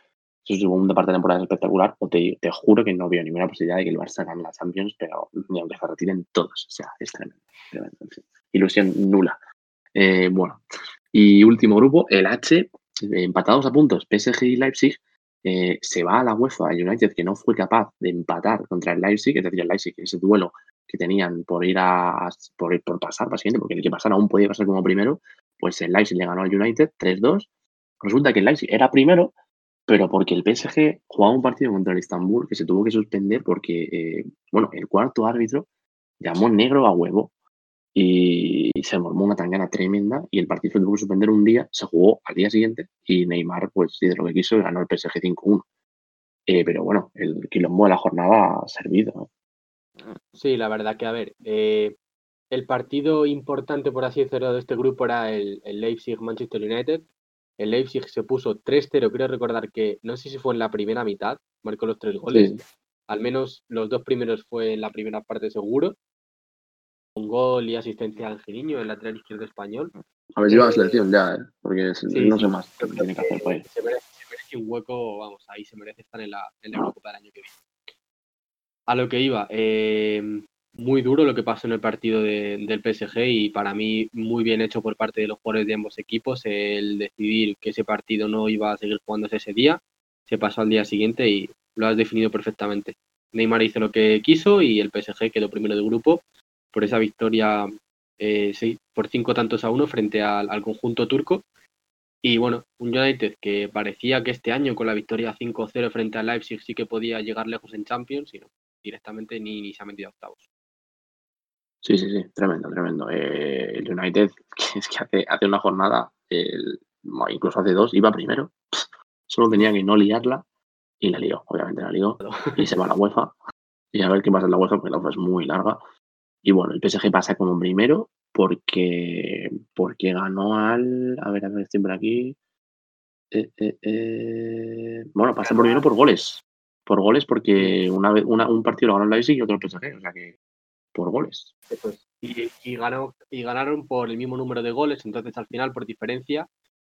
su segunda parte de temporada es espectacular, o te, te juro que no veo ninguna posibilidad de que el Barça gane la Champions, pero ni aunque se retiren todos. O sea, es tremendo. tremendo. Ilusión nula. Eh, bueno, y último grupo, el H, empatados a puntos, PSG y Leipzig. eh, se va a la UEFA, el United, que no fue capaz de empatar contra el Leipzig, es decir, el Leipzig, ese duelo que tenían por ir a por, por pasar, básicamente, porque el que pasara aún podía pasar como primero, pues el Leipzig le ganó al United 3-2. Resulta que el Leipzig era primero, pero porque el PSG jugaba un partido contra el Istanbul que se tuvo que suspender porque, eh, bueno, el cuarto árbitro llamó negro a huevo y se formó una tangana tremenda y el partido se tuvo que suspender un día, se jugó al día siguiente y Neymar, pues, hizo lo que quiso ganó el PSG 5-1. Eh, pero bueno, el quilombo de la jornada ha servido. Sí, la verdad que, a ver, eh, el partido importante, por así decirlo, de este grupo era el, el Leipzig-Manchester United. El Leipzig se puso 3-0, creo recordar que, no sé si fue en la primera mitad, marcó los tres goles. Sí. Al menos los dos primeros fue en la primera parte seguro. Un gol y asistencia a Angeliño, el lateral izquierdo español. A ver si va a la selección ya, ¿eh? porque Sí, no sé más qué tiene que hacer ahí. se merece, se merece un hueco, vamos, ahí se merece estar en la, en la Eurocopa del año que viene. A lo que iba, eh, muy duro lo que pasó en el partido de- del PSG y para mí muy bien hecho por parte de los jugadores de ambos equipos el decidir que ese partido no iba a seguir jugándose ese día, se pasó al día siguiente y lo has definido perfectamente. Neymar hizo lo que quiso y el PSG quedó primero del grupo por esa victoria eh, por cinco tantos a uno frente al, al conjunto turco. Y bueno, un United que parecía que este año con la victoria 5-0 frente al Leipzig sí que podía llegar lejos en Champions y no, directamente ni, ni se ha metido a octavos. Sí, sí, sí, tremendo, tremendo. Eh, el United, que es que hace, hace una jornada, el- incluso hace dos, iba primero. Solo tenía que no liarla y la lió, obviamente la lió. Y se va a la UEFA. Y a ver qué pasa en la UEFA, porque la UEFA es muy larga. Y bueno, el PSG pasa como primero porque, porque ganó al. A ver, a ver, estoy por aquí. Eh, eh, eh, Bueno, pasa por primero por goles. Por goles, porque una vez, una, un partido lo ganó el Leipzig y otro el PSG. O sea que por goles. Y, y ganó, y ganaron por el mismo número de goles, entonces al final, por diferencia,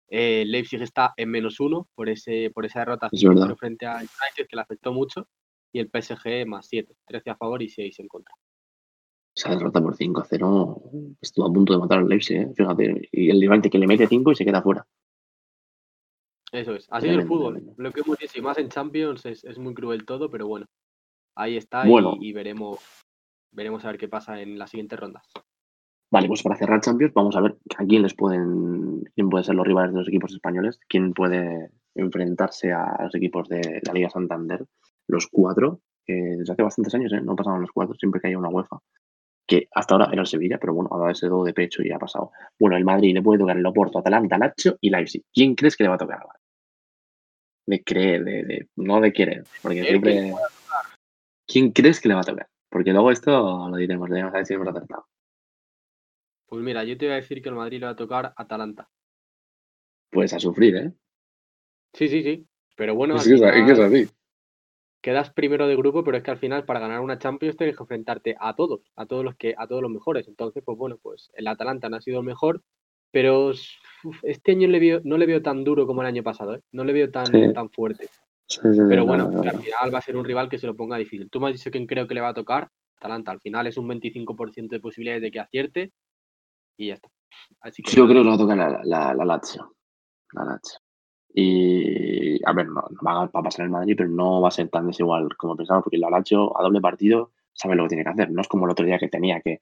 eh, Leipzig está en menos uno por, ese, por esa derrota Es verdad. 5-0 frente a United que le afectó mucho, y el PSG más 7, 13 a favor y 6 en contra. Esa derrota por 5-0 estuvo a punto de matar al Leipzig, ¿eh? fíjate. Y el Levante que le mete 5 y se queda fuera. Eso es, así es el fútbol. Lo que hemos dicho, y más en Champions, es, es muy cruel todo, pero bueno, ahí está Bueno. y, y veremos, veremos a ver qué pasa en las siguientes rondas. Vale, pues para cerrar Champions, vamos a ver a quién les pueden, quién pueden ser los rivales de los equipos españoles, quién puede enfrentarse a los equipos de la Liga Santander, los cuatro, que desde hace bastantes años, ¿eh? no pasaban los cuatro, siempre que haya una UEFA, que hasta ahora era el Sevilla, pero bueno, ha dado ese do de pecho y ha pasado. Bueno, el Madrid le puede tocar el Oporto, Atalanta, Lazio y Leipzig. ¿Quién crees que le va a tocar al? De creer, de, de- no de querer, porque siempre... ¿Quién crees que le va a tocar? Porque luego esto lo diremos, debemos ver si hemos acertado. Pues mira, yo te voy a decir que el Madrid le va a tocar Atalanta. Pues a sufrir, ¿eh? Sí, sí, sí. Pero bueno, Es que es- es que es final así. quedas primero de grupo, pero es que al final para ganar una Champions tienes que enfrentarte a todos, a todos los que, a todos los mejores. Entonces, pues bueno, pues el Atalanta no ha sido el mejor, pero uf, este año le veo, no le veo tan duro como el año pasado, ¿eh? No le veo tan, Sí. tan fuerte. Sí, sí, Pero no, bueno, no, que no. al final va a ser un rival que se lo ponga difícil. Tú me has dicho quién creo que le va a tocar. Atalanta, al final es un 25% de posibilidades de que acierte y ya está. Así que Yo creo que le va a tocar la, la, la Lazio. La Lazio. Y a ver, no, no va a, pasar el Madrid, pero no va a ser tan desigual como pensamos, porque la Lazio a doble partido sabe lo que tiene que hacer. No es como el otro día que tenía que,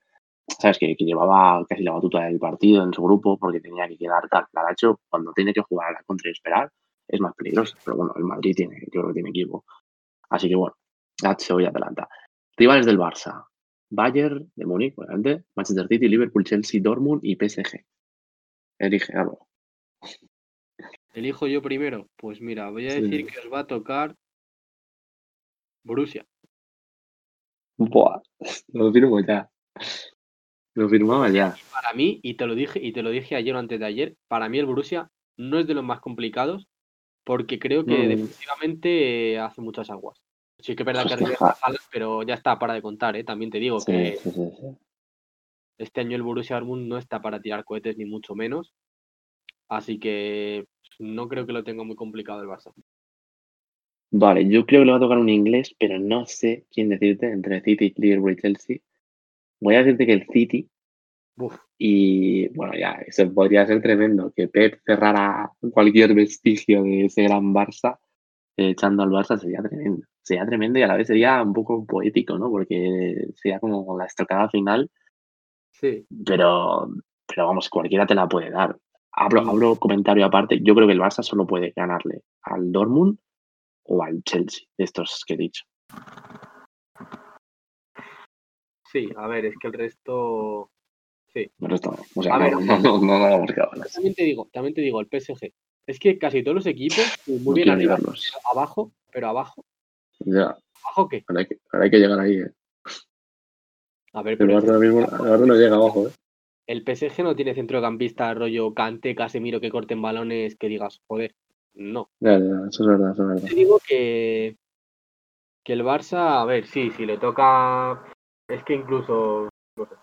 ¿sabes? Que, que llevaba casi la batuta del partido en su grupo porque tenía que quedar Lazio, cuando tiene que jugar a la contra y esperar, es más peligrosa. Pero bueno, el Madrid tiene, yo creo que tiene equipo. Así que bueno, Lazio y Atalanta. Rivales del Barça. Bayern de Múnich, obviamente, Manchester City, Liverpool, Chelsea, Dortmund y PSG. Elige algo. elijo yo primero. Pues mira, voy a Sí. decir que os va a tocar Borussia. Buah, lo firmo ya. Lo firmaba ya. Para mí, y te lo dije, y te lo dije ayer o antes de ayer, para mí el Borussia no es de los más complicados, porque creo que Mm. defensivamente eh, hace muchas aguas. Sí que es verdad que Hostia, está Haaland, pero ya está para de contar, ¿eh? También te digo Sí, que sí, sí, sí. este año el Borussia Dortmund no está para tirar cohetes ni mucho menos, así que no creo que lo tenga muy complicado el Barça. Vale, yo creo que le va a tocar un inglés, pero no sé quién decirte entre City, Liverpool y Chelsea. Voy a decirte que el City, Uf, y bueno, ya, eso podría ser tremendo, que Pep cerrara cualquier vestigio de ese gran Barça, eh, echando al Barça sería tremendo. Sería tremendo y a la vez sería un poco poético, ¿no? Porque sería como la estocada final sí, pero, pero vamos, cualquiera te la puede dar. Hablo, hablo comentario aparte. Yo creo que el Barça solo puede ganarle al Dortmund o al Chelsea, de estos que he dicho. Sí, a ver, es que el resto... Sí, El resto no. O sea, A no, ver. no, no, quedado ganas. también te digo, también te digo, el PSG. Es que casi todos los equipos, muy bien arriba, abajo, pero abajo, Ya, ¿abajo qué? ahora hay que, ahora hay que llegar ahí. ¿eh? A ver, El pero Barça ahora mismo el Barça no llega abajo. ¿eh? el PSG no tiene centrocampista rollo Cante, Casemiro que corten balones que digas, joder, no. Ya, ya, eso es verdad, eso es verdad. Te digo que, que el Barça, a ver, sí, si le toca, es que incluso, no sé,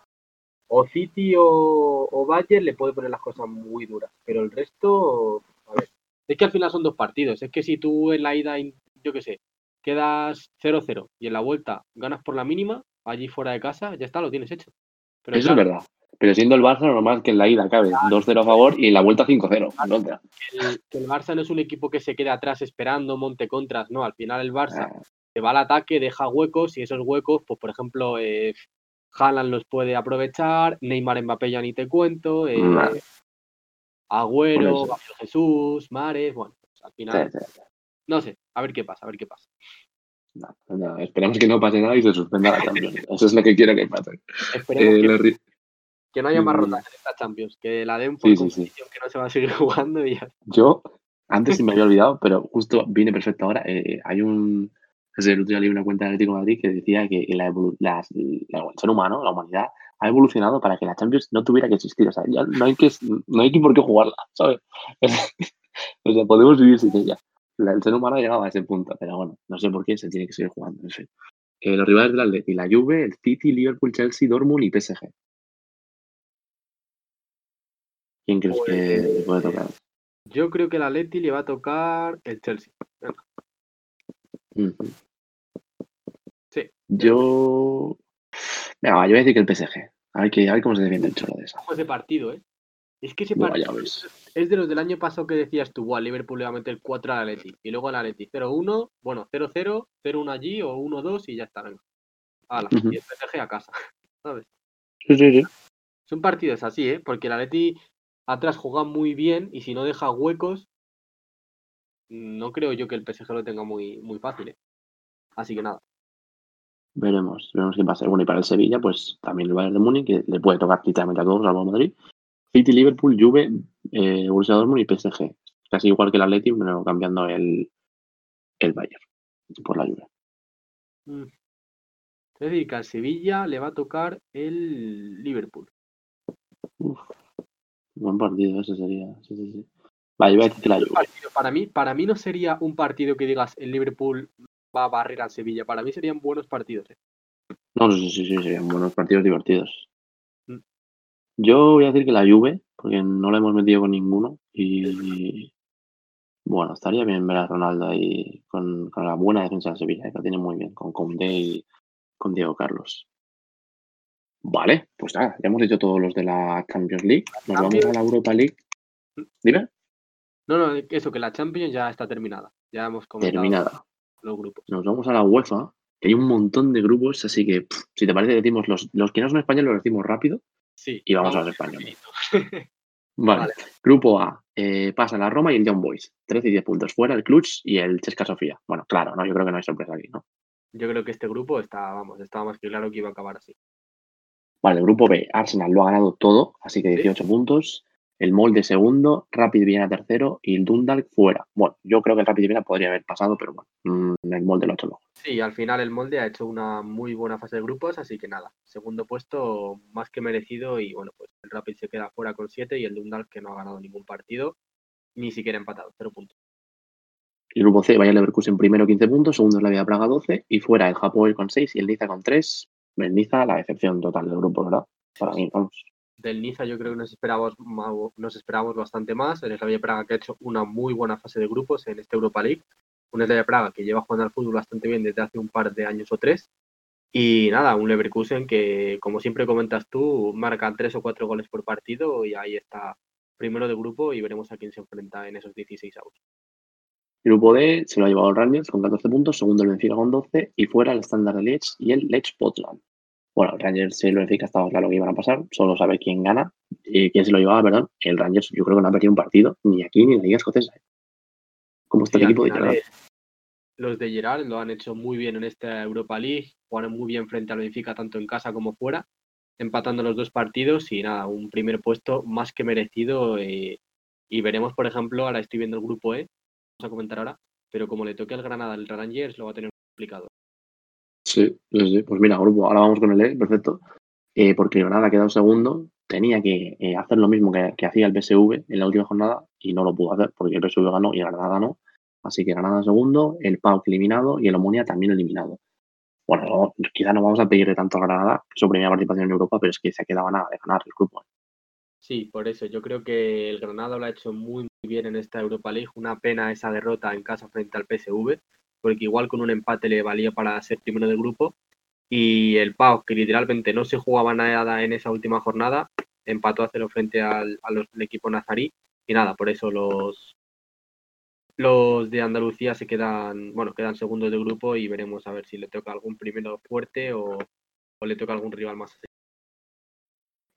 o City o, o Bayern le puede poner las cosas muy duras, pero el resto, a ver, es que al final son dos partidos, es que si tú en la ida, yo qué sé, quedas 0-0 y en la vuelta ganas por la mínima, allí fuera de casa, ya está, lo tienes hecho. Pero Eso es verdad. Pero siendo el Barça, normal que en la ida acabe 2-0 a favor y en la vuelta 5-0 en contra. El, el, Barça no es un equipo que se quede atrás esperando, monte contras, no. Al final el Barça ah. Se va al ataque, deja huecos y esos huecos, pues por ejemplo, eh, Haaland los puede aprovechar, Neymar Mbappé ya ni te cuento, eh, Agüero, Jesús, Mares, bueno, pues al final. No sé, a ver qué pasa, a ver qué pasa. No, esperemos que no pase nada y se suspenda la Champions. Eso es lo que quiero que pase. Esperemos eh, que, no haya más mm. rondas en esta Champions, que la den por competición que no se va a seguir jugando y ya. Yo, antes sí me había olvidado, pero justo viene perfecto ahora. Eh, hay un. El otro día leí una cuenta de Atlético de Madrid que decía que la, la, el ser humano, la humanidad, ha evolucionado para que la Champions no tuviera que existir. O sea, ya no hay que, no hay que por qué jugarla, ¿sabes? o sea, podemos vivir sin ella el ser humano ha llegado a ese punto, pero bueno, no sé por qué se tiene que seguir jugando. En fin. Eh, los rivales del Atleti, la Juve, el City, Liverpool, Chelsea, Dortmund y PSG. ¿Quién crees que le puede tocar? Yo creo que el Atleti le va a tocar el Chelsea. Sí. Yo. Venga, yo voy a decir que el PSG. A ver, que, a ver cómo se defiende el cholo de esa. de partido, ¿eh? Es que ese partido es de los del año pasado que decías tú, al Liverpool le va a meter 4 al Atleti. Y luego al Atleti 0-1, bueno, 0-0, 0-1 allí o 1-2 y ya está. Venga. Y el PSG a casa. ¿Sabes? Sí, sí, sí. Son partidos así, ¿eh? Porque el Atleti atrás juega muy bien y si no deja huecos, no creo yo que el PSG lo tenga muy, muy fácil. ¿eh? Así que nada. Veremos, veremos qué pasa. Bueno, y para el Sevilla, pues también el Bayern de Múnich, que le puede tocar literalmente a todos, al Madrid. City, Liverpool, Juve, eh, Borussia Dortmund y PSG. Casi igual que el Atleti, pero cambiando el, el Bayern por la Juve. Mm. Es decir, que al Sevilla le va a tocar el Liverpool. buen partido ese sería. Sí, sí, sí. Vale, voy a decir la Juve. Para mí, para mí no sería un partido que digas el Liverpool va a barrer al Sevilla. Para mí serían buenos partidos. ¿eh? No, sí, sí, sí, serían buenos partidos divertidos. Yo voy a decir que la Juve, porque no la hemos metido con ninguno. Y bueno, estaría bien ver a Ronaldo ahí con, la buena defensa de Sevilla, que la tiene muy bien, con Conde y con Diego Carlos. Vale, pues nada, ya hemos dicho todos los de la Champions League. Nos vamos a la Europa League. Dime. No, no, eso, que la Champions ya está terminada. Ya hemos comentado terminada. Los grupos. Nos vamos a la UEFA, que hay un montón de grupos, así que si te parece, decimos los, los que no son españoles, los decimos rápido Sí. Y vamos, a los españoles. vale. Grupo A. Eh, pasa la Roma y el Young Boys. 13 y 10 puntos fuera, el Clutch y el Chesca Sofía. Bueno, claro, no, yo creo que no hay sorpresa aquí, ¿no? Yo creo que este grupo está, vamos, estaba más que claro que iba a acabar así. Vale, el grupo B, Arsenal lo ha ganado todo, así que 18 puntos el Molde segundo, Rapid Viena tercero y el Dundalk fuera. Bueno, yo creo que el Rapid Viena podría haber pasado, pero bueno, mm, el Molde lo ha hecho luego. Sí, al final el Molde ha hecho una muy buena fase de grupos, así que nada, segundo puesto más que merecido y bueno, pues el Rapid se queda fuera con siete y el Dundalk que no ha ganado ningún partido, ni siquiera empatado, cero puntos. El grupo C, Bayern Leverkusen primero 15 puntos, segundo es la Vía Praga 12 y fuera el Japón con 6 y el Niza con 3. El Niza la excepción total del grupo, ¿verdad? Para mí, vamos del Niza yo creo que nos esperábamos, nos esperábamos bastante más. El Slavia Praga que ha hecho una muy buena fase de grupos en este Europa League. Un Slavia Praga que lleva jugando al fútbol bastante bien desde hace un par de años o tres. Y nada, un Leverkusen que, como siempre comentas tú, marca tres o cuatro goles por partido y ahí está primero de grupo y veremos a quién se enfrenta en esos 16 avos. Grupo D se lo ha llevado el Rangers con 14 puntos, segundo el Benfica con 12 y fuera el Standard de y el Lech Potland. Bueno, el Rangers y el Benfica estaba claro que iban a pasar, solo sabe quién gana y quién se lo llevaba, perdón. El Rangers yo creo que no ha perdido un partido, ni aquí ni en la Liga Escocesa. ¿eh? ¿Cómo está el equipo de Gerard? Los de Gerard lo han hecho muy bien en esta Europa League, jugaron muy bien frente al Benfica tanto en casa como fuera, empatando los dos partidos y nada, un primer puesto más que merecido eh, y veremos, por ejemplo, ahora estoy viendo el grupo E, vamos a comentar ahora, pero como le toque al Granada el Rangers lo va a tener complicado. Sí, sí, pues mira, grupo, ahora vamos con el E, perfecto. Eh, porque Granada ha quedado segundo, tenía que eh, hacer lo mismo que, hacía el PSV en la última jornada y no lo pudo hacer porque el PSV ganó y Granada no. Así que Granada segundo, el PAOK eliminado y el Omonia también eliminado. Bueno, quizá no vamos a pedirle tanto a Granada su primera participación en Europa, pero es que se ha quedado nada de ganar el grupo. Sí, por eso yo creo que el Granada lo ha hecho muy bien en esta Europa League. Una pena esa derrota en casa frente al PSV porque igual con un empate le valía para ser primero del grupo. Y el Pau, que literalmente no se jugaba nada en esa última jornada, empató a cero frente al, equipo nazarí. Y nada, por eso los, los de Andalucía se quedan, bueno, quedan segundos de grupo y veremos a ver si le toca algún primero fuerte o, le toca algún rival más.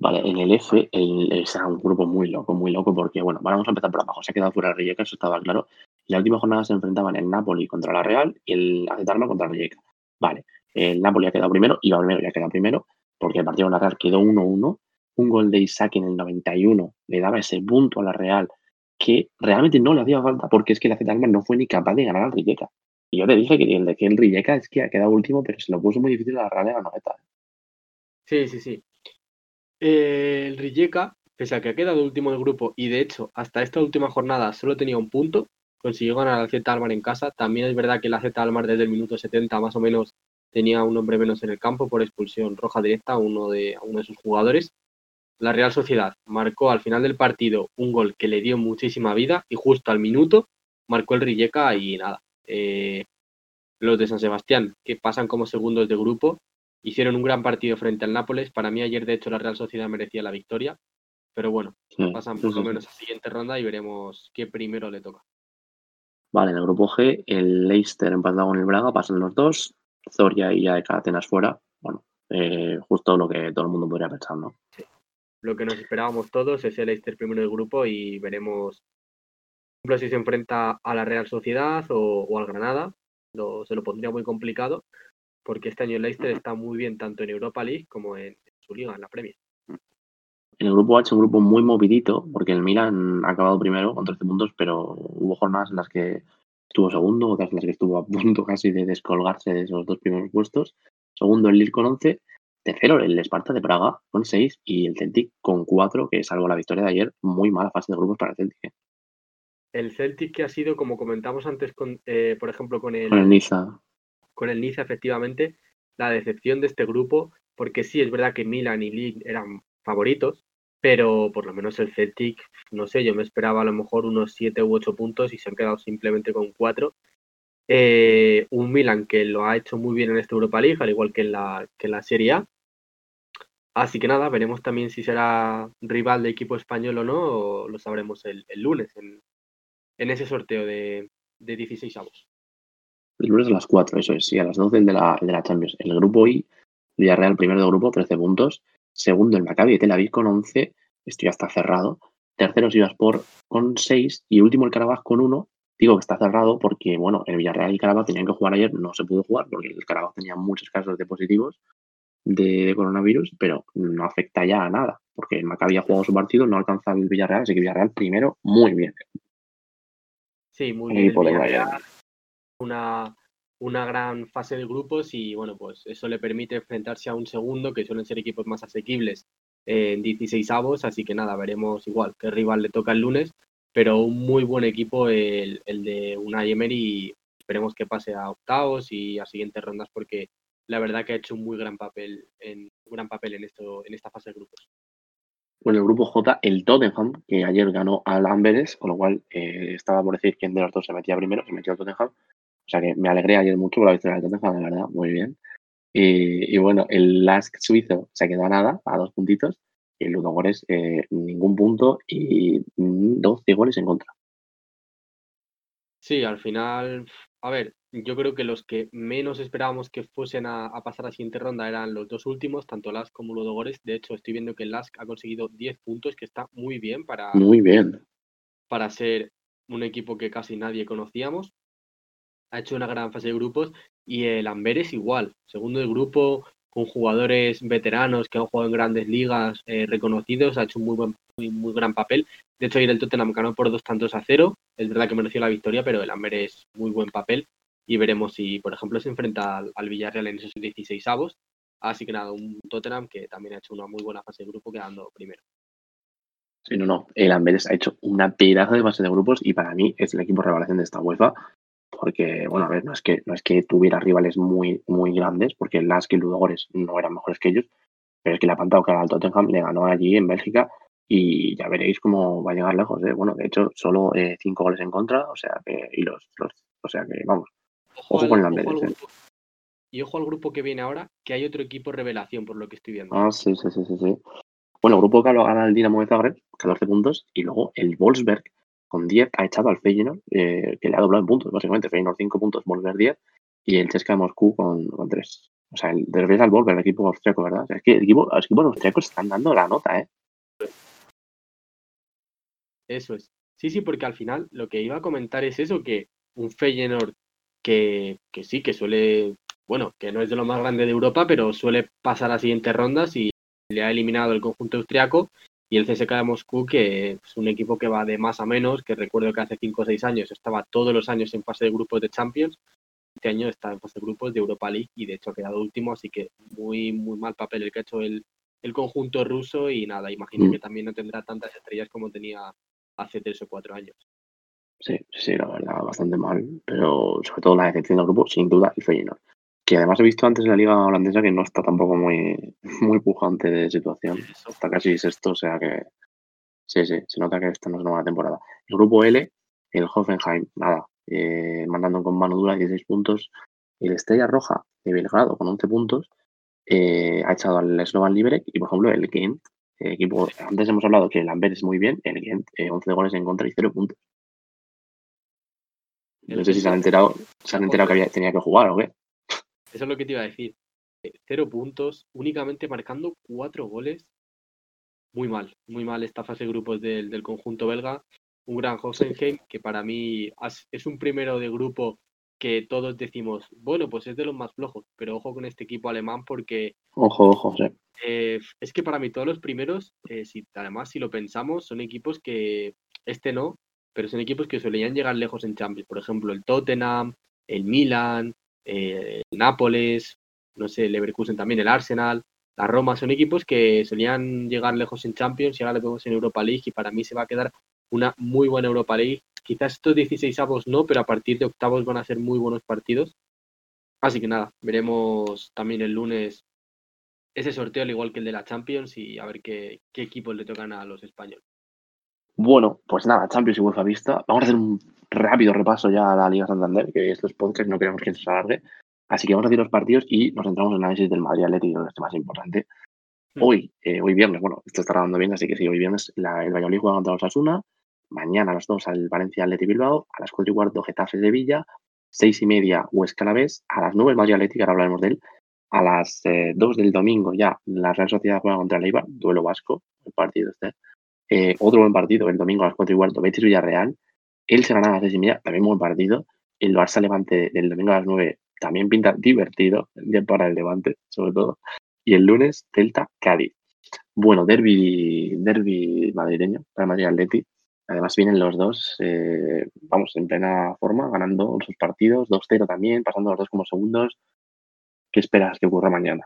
Vale, en el F el, será un grupo muy loco, muy loco, porque bueno, vamos a empezar por abajo. Se ha quedado fuera el Rijeka, eso estaba claro. La última jornada se enfrentaban el Napoli contra la Real y el Acetarma contra el Rijeka. Vale, el Napoli ha quedado primero y primero ya queda primero, porque el partido de la Real quedó 1-1. Un gol de Isaac en el 91 le daba ese punto a la Real que realmente no le hacía falta, porque es que el Acetarma no fue ni capaz de ganar al Rijeka. Y yo te dije que el de que el Rijeka es que ha quedado último, pero se lo puso muy difícil a la Real en la noveta. Sí, sí, sí. El Rijeka, pese a que ha quedado último del grupo y de hecho hasta esta última jornada solo tenía un punto, consiguió ganar al Z Almar en casa. También es verdad que la Z Almar desde el minuto 70 más o menos tenía un hombre menos en el campo por expulsión roja directa a uno de, uno de sus jugadores. La Real Sociedad marcó al final del partido un gol que le dio muchísima vida y justo al minuto marcó el Rijeka y nada. Eh, los de San Sebastián, que pasan como segundos de grupo, hicieron un gran partido frente al Nápoles. Para mí ayer, de hecho, la Real Sociedad merecía la victoria. Pero bueno, pasan por lo menos a la siguiente ronda y veremos qué primero le toca. Vale, en el grupo G, el Leicester empatado con el Braga, pasan los dos. Zoria y AEK Atenas fuera. Bueno, eh, justo lo que todo el mundo podría pensar, ¿no? Sí. Lo que nos esperábamos todos es el Leicester primero del grupo y veremos si se enfrenta a la Real Sociedad o, al Granada. se lo pondría muy complicado porque este año el Leicester está muy bien tanto en Europa League como en, su liga, en la Premier. En el grupo H un grupo muy movidito, porque el Milan ha acabado primero con 13 puntos, pero hubo jornadas en las que estuvo segundo, otras en las que estuvo a punto casi de descolgarse de esos dos primeros puestos. Segundo el Lille con 11, tercero el Esparta de Praga con 6 y el Celtic con 4, que salvo la victoria de ayer, muy mala fase de grupos para el Celtic. ¿eh? El Celtic que ha sido, como comentamos antes, con, eh, por ejemplo, con el, con el Niza. Con el Niza, efectivamente, la decepción de este grupo, porque sí, es verdad que Milan y Lille eran favoritos, pero por lo menos el Celtic, no sé, yo me esperaba a lo mejor unos 7 u 8 puntos y se han quedado simplemente con 4. Eh, un Milan que lo ha hecho muy bien en esta Europa League, al igual que en la, que la Serie A. Así que nada, veremos también si será rival de equipo español o no, lo sabremos el, lunes en, ese sorteo de, de 16 avos. El lunes a las 4, eso es, sí, a las 12 de la, de la Champions. El grupo I, Villarreal primero de grupo, 13 puntos. Segundo, el Maccabi de Tel Aviv con 11. Esto ya está cerrado. Tercero, Sivaspor con 6. Y último, el Carabaj con 1. Digo que está cerrado porque, bueno, el Villarreal y el Carabaj tenían que jugar ayer. No se pudo jugar porque el Carabaj tenía muchos casos de positivos de coronavirus, pero no afecta ya a nada. Porque el Maccabi ha jugado su partido, no alcanza el Villarreal. Así que Villarreal primero, muy bien. Sí, muy bien. Una, una gran fase de grupos y bueno, pues eso le permite enfrentarse a un segundo, que suelen ser equipos más asequibles en 16 avos, así que nada, veremos igual qué rival le toca el lunes, pero un muy buen equipo el, el de Unai Emery y esperemos que pase a octavos y a siguientes rondas porque la verdad que ha hecho un muy gran papel en un gran papel en esto en esta fase de grupos. Bueno, el grupo J, el Tottenham, que ayer ganó al Amberes, con lo cual eh, estaba por decir quién de los dos se metía primero, se metió el Tottenham, o sea que me alegré ayer mucho por la victoria del Tottenham, la verdad, muy bien. Y, bueno, el Lask suizo se quedó a nada, a dos puntitos, y el Ludogores eh, ningún punto y 12 goles en contra. Sí, al final, a ver, yo creo que los que menos esperábamos que fuesen a, pasar a la siguiente ronda eran los dos últimos, tanto Lask como Ludogores. De hecho, estoy viendo que el Lask ha conseguido 10 puntos, que está muy bien para, muy bien. para ser un equipo que casi nadie conocíamos ha hecho una gran fase de grupos y el Amberes igual, segundo de grupo, con jugadores veteranos que han jugado en grandes ligas eh, reconocidos, ha hecho un muy buen muy, gran papel. De hecho, ayer el Tottenham ganó por dos tantos a cero. Es verdad que mereció la victoria, pero el Amberes muy buen papel. Y veremos si, por ejemplo, se enfrenta al, Villarreal en esos 16 avos. Así que nada, un Tottenham que también ha hecho una muy buena fase de grupo quedando primero. Sí, no, no. El Amberes ha hecho una pedazo de fase de grupos y para mí es el equipo revelación de esta UEFA porque, bueno, a ver, no es que, no es que tuviera rivales muy, muy grandes, porque Lask y Ludogores no eran mejores que ellos, pero es que le ha plantado cara al Tottenham, le ganó allí en Bélgica y ya veréis cómo va a llegar lejos. ¿eh? Bueno, de hecho, solo eh, cinco goles en contra, o sea que, y los, los o sea que, vamos, ojo, con el Amberes. ¿eh? y ojo al grupo que viene ahora, que hay otro equipo revelación, por lo que estoy viendo. Ah, sí, sí, sí, sí. sí. Bueno, el grupo que lo gana el Dinamo de Zagreb, 14 puntos, y luego el Wolfsberg con 10 ha echado al Feyenoord, eh, que le ha doblado en puntos, básicamente. Feyenoord 5 puntos, Wolfsberg 10, y el Chesca de Moscú con, con 3. O sea, el de al Wolfsberg, el equipo austriaco, ¿verdad? Es que el equipo, los equipos austriacos están dando la nota, ¿eh? Eso es. Sí, sí, porque al final lo que iba a comentar es eso, que un Feyenoord que, que sí, que suele, bueno, que no es de lo más grande de Europa, pero suele pasar a siguientes rondas y le ha eliminado el conjunto austriaco y el CSK de Moscú, que es un equipo que va de más a menos, que recuerdo que hace 5 o 6 años estaba todos los años en fase de grupos de Champions, este año está en fase de grupos de Europa League y de hecho ha quedado último, así que muy, muy mal papel el que ha hecho el, el conjunto ruso y nada, imagino mm. que también no tendrá tantas estrellas como tenía hace 3 o 4 años. Sí, sí, la verdad, bastante mal, pero sobre todo la decepción del grupo, sin duda, el Feyenoord que además he visto antes en la liga holandesa que no está tampoco muy, muy pujante de situación. Está casi sexto, o sea que sí, sí, se nota que esta no es una buena temporada. El grupo L, el Hoffenheim, nada, eh, mandando con mano dura 16 puntos. El Estrella Roja de Belgrado con 11 puntos eh, ha echado al Slovan Liberec y, por ejemplo, el Gent, eh, equipo, antes hemos hablado que el Lambert es muy bien, el Gent, 11 goles en contra y 0 puntos. No sé si se han enterado, se han enterado que había, tenía que jugar o qué. Eso es lo que te iba a decir. Eh, cero puntos, únicamente marcando cuatro goles. Muy mal, muy mal esta fase de grupos del, conjunto belga. Un gran Hoffenheim que para mí es un primero de grupo que todos decimos, bueno, pues es de los más flojos, pero ojo con este equipo alemán porque... Ojo, ojo, sí. Eh, es que para mí todos los primeros, eh, si, además si lo pensamos, son equipos que, este no, pero son equipos que solían llegar lejos en Champions. Por ejemplo, el Tottenham, el Milan, eh, Nápoles, no sé, Leverkusen también, el Arsenal, la Roma, son equipos que solían llegar lejos en Champions y ahora lo vemos en Europa League y para mí se va a quedar una muy buena Europa League. Quizás estos 16 avos no, pero a partir de octavos van a ser muy buenos partidos. Así que nada, veremos también el lunes ese sorteo, al igual que el de la Champions, y a ver qué, qué equipos le tocan a los españoles. Bueno, pues nada, Champions y UEFA vista. Vamos a hacer un rápido repaso ya a la Liga Santander, que estos podcasts no queremos que se alargue. Así que vamos a hacer los partidos y nos centramos en el análisis del Madrid Atlético, que es más importante. Hmm. Hoy, eh, hoy viernes, bueno, esto está grabando bien, así que sí, hoy viernes la, el Valladolid juega contra los Asuna. Mañana a las 2 al Valencia Atlético Bilbao. A las 4 y cuarto Getafe de Villa. 6 y media Huesca Alavés. A las 9 Madrid Atlético, ahora hablaremos de él. A las 2 eh, del domingo ya la Real Sociedad juega contra el Eibar, duelo vasco, el partido este. Eh, otro buen partido el domingo a las 4 y cuarto, Betis Villarreal. El se a las 6 y media, también buen partido. El Barça Levante del domingo a las 9 también pinta divertido, para el Levante, sobre todo. Y el lunes, Delta Cádiz. Bueno, derby, derby madrileño para Madrid Atleti. Además vienen los dos, eh, vamos, en plena forma, ganando sus partidos, 2-0 también, pasando los dos como segundos. ¿Qué esperas que ocurra mañana?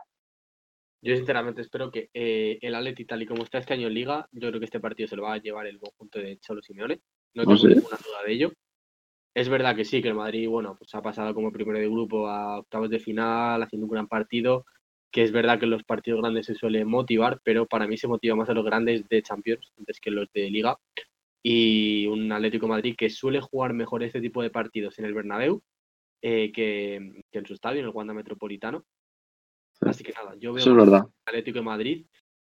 Yo sinceramente espero que eh, el Atleti, tal y como está este año en Liga, yo creo que este partido se lo va a llevar el conjunto de Cholo Simeone. No tengo ninguna duda de ello. Es verdad que sí, que el Madrid, bueno, pues ha pasado como primero de grupo a octavos de final, haciendo un gran partido, que es verdad que en los partidos grandes se suele motivar, pero para mí se motiva más a los grandes de Champions antes que los de Liga. Y un Atlético Madrid que suele jugar mejor este tipo de partidos en el Bernabéu eh, que, que, en su estadio, en el Wanda Metropolitano. Así que nada, yo veo el Atlético de Madrid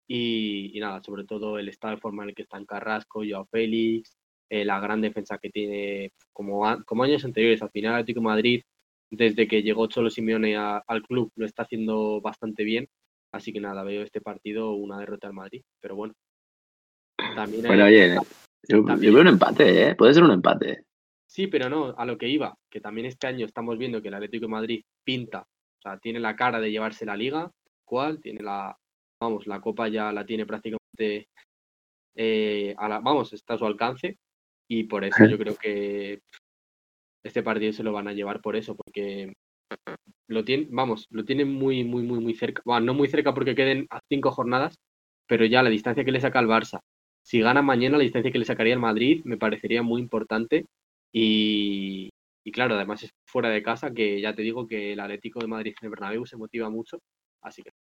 y, nada, sobre todo el estado de forma en el que están Carrasco, Joao Félix, eh, la gran defensa que tiene como, como años anteriores. Al final, Atlético de Madrid, desde que llegó Cholo Simeone al club, lo está haciendo bastante bien. Así que nada, veo este partido una derrota al Madrid. Pero bueno. También bueno, oye, yo, veo un empate, ¿eh? Puede ser un empate. Sí, pero no, a lo que iba, que también este año estamos viendo que el Atlético de Madrid pinta o sea, tiene la cara de llevarse la liga, cual, tiene la, vamos, la copa ya la tiene prácticamente, eh, a la, vamos, está a su alcance y por eso yo creo que este partido se lo van a llevar por eso, porque lo tiene, vamos, lo tiene muy, muy, muy, muy cerca, bueno, no muy cerca porque queden a cinco jornadas, pero ya la distancia que le saca el Barça, si gana mañana la distancia que le sacaría el Madrid me parecería muy importante y, y claro, además es fuera de casa, que ya te digo que el Atlético de Madrid en el Bernabéu se motiva mucho, así que...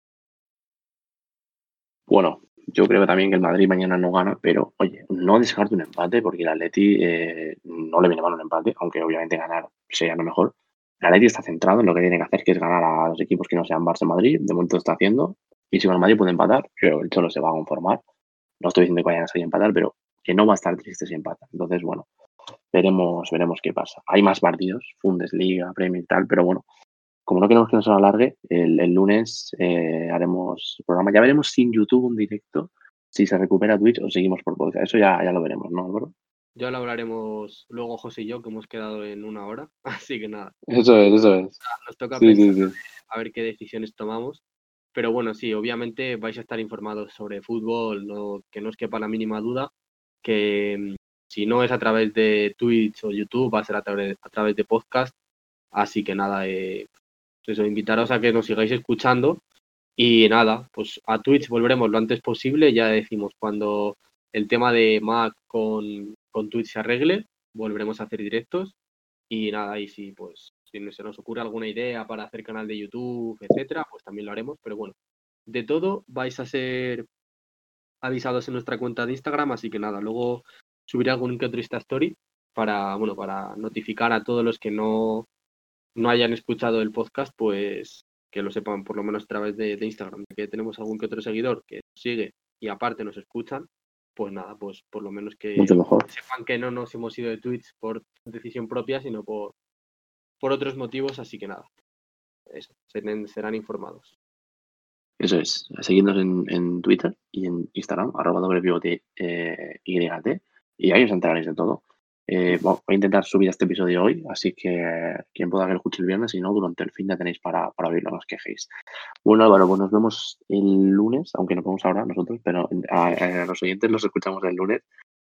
Bueno, yo creo también que el Madrid mañana no gana, pero oye, no descarto un empate porque el Atleti eh, no le viene mal un empate, aunque obviamente ganar sería lo mejor. el Atleti está centrado en lo que tiene que hacer, que es ganar a los equipos que no sean Barça Madrid. De momento está haciendo. Y si con Madrid puede empatar, que el Cholo se va a conformar. No estoy diciendo que vayan a salir a empatar, pero que no va a estar triste si empata. Entonces, bueno, veremos, veremos qué pasa. Hay más partidos, Bundesliga, Premier y tal, pero bueno, como no queremos que nos alargue, el, el lunes eh, haremos programa. Ya veremos si en YouTube un directo, si se recupera Twitch o seguimos por podcast. Eso ya, ya lo veremos, ¿no, Álvaro? Ya lo hablaremos luego José y yo, que hemos quedado en una hora. Así que nada. Eso es, eso es. Nos toca Sí, sí, sí. a ver qué decisiones tomamos. Pero bueno, sí, obviamente vais a estar informados sobre fútbol, no, que no os quepa la mínima duda, que mm, si no es a través de Twitch o YouTube, va a ser a través, a través de podcast. Así que nada, eh, pues eso, invitaros a que nos sigáis escuchando. Y nada, pues a Twitch volveremos lo antes posible, ya decimos, cuando el tema de Mac con, con Twitch se arregle, volveremos a hacer directos. Y nada, y si pues si se nos ocurre alguna idea para hacer canal de YouTube, etcétera, pues también lo haremos. Pero bueno, de todo vais a ser avisados en nuestra cuenta de Instagram, así que nada, luego subiré algún que otro Story para, bueno, para notificar a todos los que no, no hayan escuchado el podcast, pues que lo sepan por lo menos a través de, de Instagram, que tenemos algún que otro seguidor que nos sigue y aparte nos escuchan, pues nada, pues por lo menos que Mucho mejor. sepan que no nos hemos ido de Twitch por decisión propia, sino por, por otros motivos, así que nada, eso, serán, serán informados. Eso es. Seguidnos en, en Twitter y en Instagram, arroba doble pivote eh, YT, y ahí os enteraréis de todo. Eh, voy a intentar subir este episodio hoy, así que quien pueda que lo escuche el viernes, si no, durante el fin de tenéis para, para oírlo, no os quejéis. Bueno, Álvaro, pues nos vemos el lunes, aunque nos vemos ahora nosotros, pero a, a los oyentes los escuchamos el lunes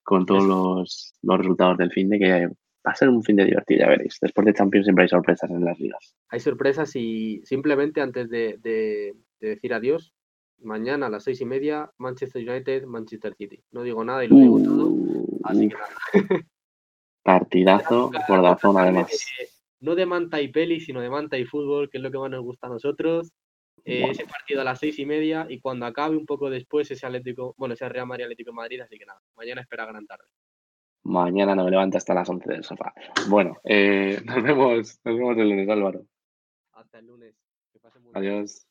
con todos los, los resultados del fin de que va a ser un fin de divertido, ya veréis. Después de Champions siempre hay sorpresas en las ligas. Hay sorpresas y simplemente antes de, de- de decir adiós, mañana a las seis y media, Manchester United, Manchester City. No digo nada y lo digo todo, Uh, así que nada. Partidazo, zona además. No de manta y peli, sino de manta y fútbol, que es lo que más nos gusta a nosotros. Eh, ese partido a las seis y media y cuando acabe un poco después ese Atlético, bueno, ese Real Madrid Atlético Madrid, así que nada, mañana espera gran tarde. Mañana no me levanto hasta las 11 del sofá. Bueno, eh, nos, vemos, nos vemos el lunes, Álvaro. Hasta el lunes. Que pasen Adiós.